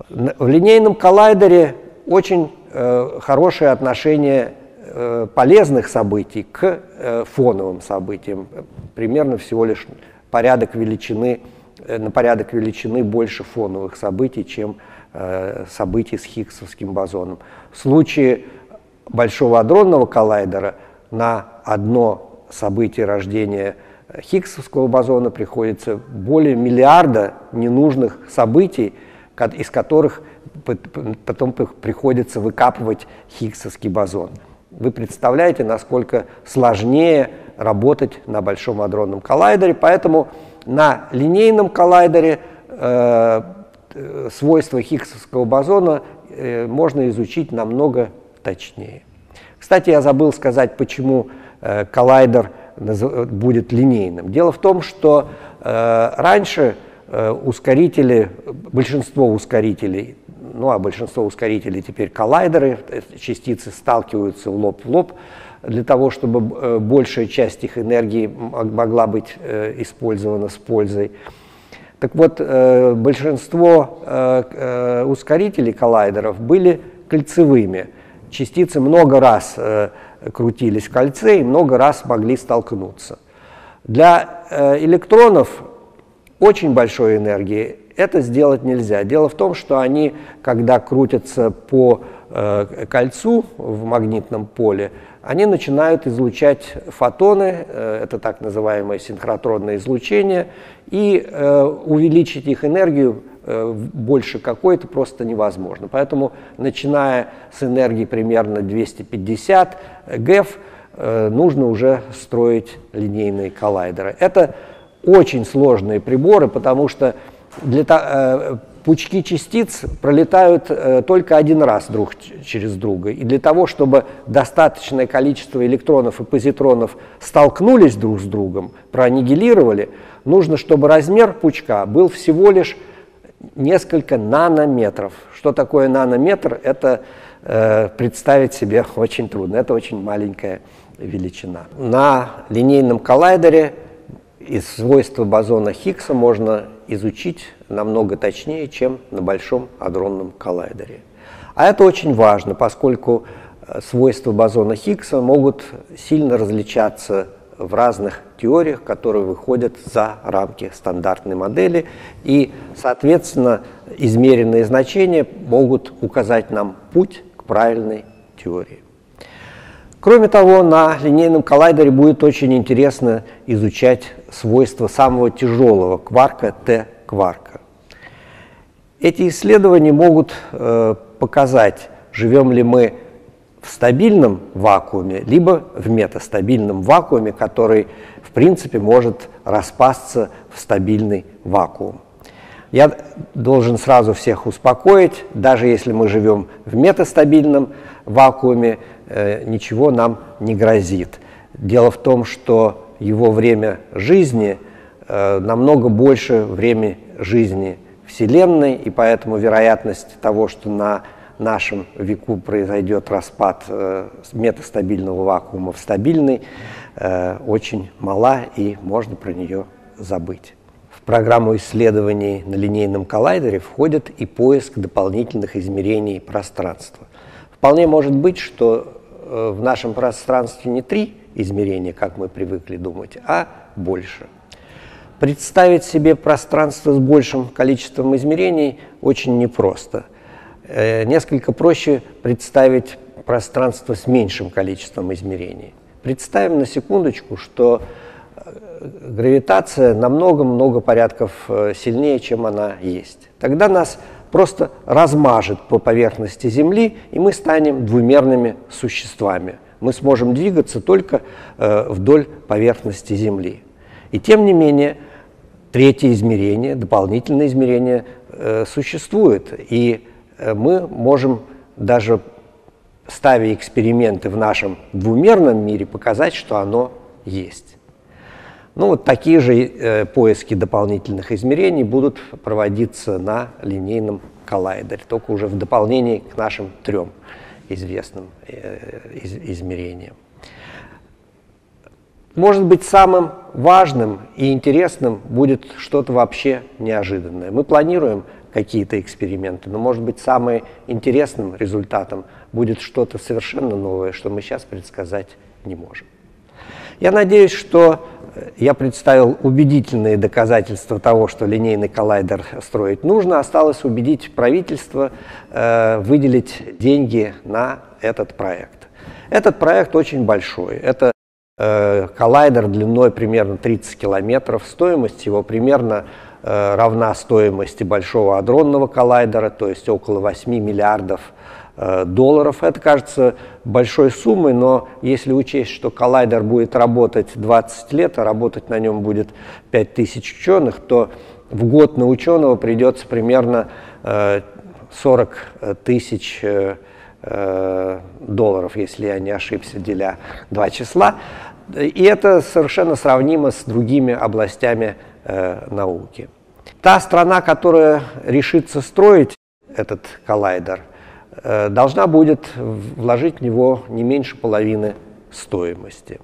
В линейном коллайдере очень э, хорошее отношение Э, полезных событий к э, фоновым событиям. Примерно всего лишь порядок величины, на порядок величины больше фоновых событий, чем событий с Хиггсовским бозоном. В случае Большого адронного коллайдера на одно событие рождения Хиггсовского бозона приходится более миллиарда ненужных событий, из которых потом приходится выкапывать Хиггсовский бозон. Вы представляете, насколько сложнее работать на Большом адронном коллайдере, поэтому на линейном коллайдере э, свойства Хиггсовского бозона э, можно изучить намного точнее. Кстати, я забыл сказать, почему э, коллайдер будет линейным. Дело в том, что э, раньше э, ускорители, большинство ускорителей ну а большинство ускорителей теперь коллайдеры, частицы сталкиваются лоб в лоб, для того, чтобы э, большая часть их энергии могла быть э, использована с пользой. Так вот, э, большинство ускорителей коллайдеров были кольцевыми. Частицы много раз крутились в кольце и много раз могли столкнуться. Для электронов очень большой энергии это сделать нельзя. Дело в том, что они, когда крутятся по кольцу в магнитном поле, они начинают излучать фотоны, э, это так называемое синхротронное излучение, и э, увеличить их энергию э, больше какой-то просто невозможно. Поэтому, начиная с энергии примерно 250 ГЭФ, нужно уже строить линейные коллайдеры. Это очень сложные приборы, потому что для, пучки частиц пролетают э, только один раз друг через друга. И для того, чтобы достаточное количество электронов и позитронов столкнулись друг с другом, проаннигилировали, нужно, чтобы размер пучка был всего лишь несколько нанометров. Что такое нанометр? Это э, представить себе очень трудно. Это очень маленькая величина. На линейном коллайдере из свойства бозона Хиггса можно изучить намного точнее, чем на Большом адронном коллайдере. А это очень важно, поскольку э, свойства бозона Хиггса могут сильно различаться в разных теориях, которые выходят за рамки стандартной модели, и, соответственно, измеренные значения могут указать нам путь к правильной теории. Кроме того, на линейном коллайдере будет очень интересно изучать свойства самого тяжелого кварка Т-кварка. Эти исследования могут э, показать, живем ли мы в стабильном вакууме, либо в метастабильном вакууме, который, в принципе, может распасться в стабильный вакуум. Я должен сразу всех успокоить, даже если мы живем в метастабильном вакууме, ничего нам не грозит. Дело в том, что его время жизни э, намного больше времени жизни Вселенной, и поэтому вероятность того, что на нашем веку произойдет распад э, метастабильного вакуума в стабильный, э, очень мала, и можно про нее забыть. В программу исследований на линейном коллайдере входит и поиск дополнительных измерений пространства. Вполне может быть, что э, в нашем пространстве не три измерения, как мы привыкли думать, а больше. Представить себе пространство с большим количеством измерений очень непросто – Э, несколько проще представить пространство с меньшим количеством измерений. Представим на секундочку, что э, гравитация намного-много порядков э, сильнее, чем она есть. Тогда нас просто размажет по поверхности Земли, и мы станем двумерными существами. Мы сможем двигаться только вдоль поверхности Земли. И тем не менее, третье измерение, дополнительное измерение существует. И Э, мы можем даже ставя эксперименты в нашем двумерном мире, показать, что оно есть. Ну вот такие же э, поиски дополнительных измерений будут проводиться на линейном коллайдере, только уже в дополнении к нашим трем известным э, из, измерениям. Может быть, самым важным и интересным будет что-то вообще неожиданное. Мы планируем какие-то эксперименты. Но, может быть, самым интересным результатом будет что-то совершенно новое, что мы сейчас предсказать не можем. Я надеюсь, что я представил убедительные доказательства того, что линейный коллайдер строить нужно. Осталось убедить правительство э, выделить деньги на этот проект. Этот проект очень большой. Это э, коллайдер длиной примерно 30 километров. Стоимость его примерно Э, равна стоимости большого адронного коллайдера, то есть около 8 миллиардов долларов. Это кажется большой суммой, но если учесть, что коллайдер будет работать 20 лет, а работать на нем будет 5000 ученых, то в год на ученого придется примерно 40 э, тысяч долларов, если я не ошибся, деля два числа. И это совершенно сравнимо с другими областями науки. Та страна, которая решится строить этот коллайдер, э, должна будет вложить в него не меньше половины стоимости.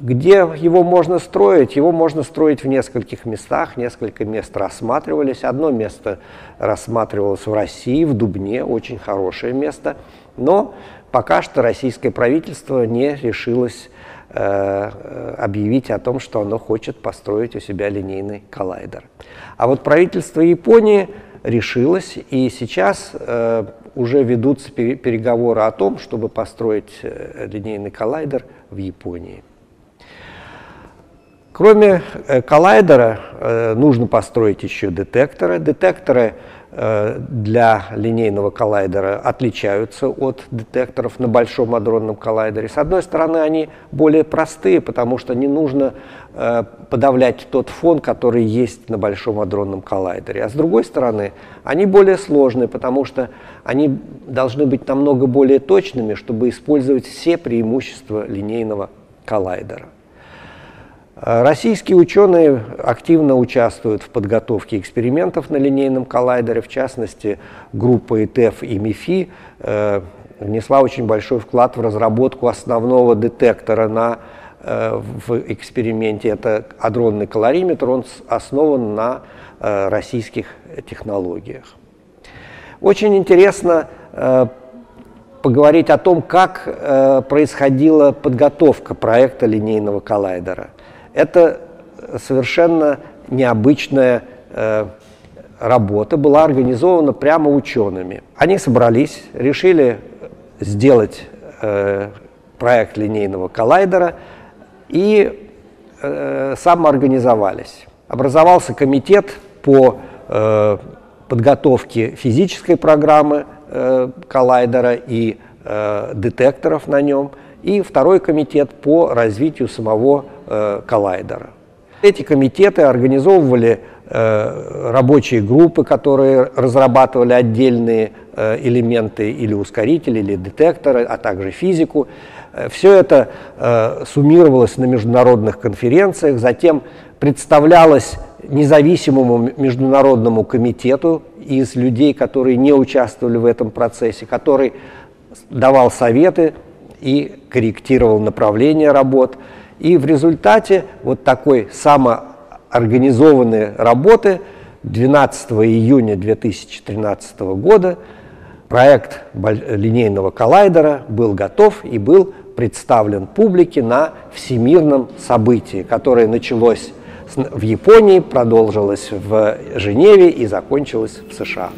Где его можно строить? Его можно строить в нескольких местах. Несколько мест рассматривались. Одно место рассматривалось в России, в Дубне, очень хорошее место. Но пока что российское правительство не решилось Э, объявить о том, что оно хочет построить у себя линейный коллайдер. А вот правительство Японии решилось, и сейчас э, уже ведутся переговоры о том, чтобы построить э, линейный коллайдер в Японии. Кроме коллайдера нужно построить еще детекторы. Детекторы Э, для линейного коллайдера отличаются от детекторов на большом адронном коллайдере. С одной стороны, они более простые, потому что не нужно э, подавлять тот фон, который есть на большом адронном коллайдере. А с другой стороны, они более сложные, потому что они должны быть намного более точными, чтобы использовать все преимущества линейного коллайдера. Российские ученые активно участвуют в подготовке экспериментов на линейном коллайдере, в частности, группа ИТЭФ и МИФИ э, внесла очень большой вклад в разработку основного детектора на, э, в эксперименте. Это адронный калориметр, он основан на э, российских технологиях. Очень интересно э, поговорить о том, как э, происходила подготовка проекта линейного коллайдера. Это совершенно необычная э, работа, была организована прямо учеными. Они собрались, решили сделать э, проект линейного коллайдера и э, самоорганизовались. Образовался комитет по э, подготовке физической программы э, коллайдера и э, детекторов на нем, и второй комитет по развитию самого э, коллайдера. Эти комитеты организовывали э, рабочие группы, которые разрабатывали отдельные э, элементы или ускорители, или детекторы, а также физику. Все это э, суммировалось на международных конференциях, затем представлялось независимому международному комитету из людей, которые не участвовали в этом процессе, который давал советы и корректировал направление работ. И в результате вот такой самоорганизованной работы 12 июня 2013 года проект линейного коллайдера был готов и был представлен публике на всемирном событии, которое началось в Японии, продолжилось в Женеве и закончилось в США.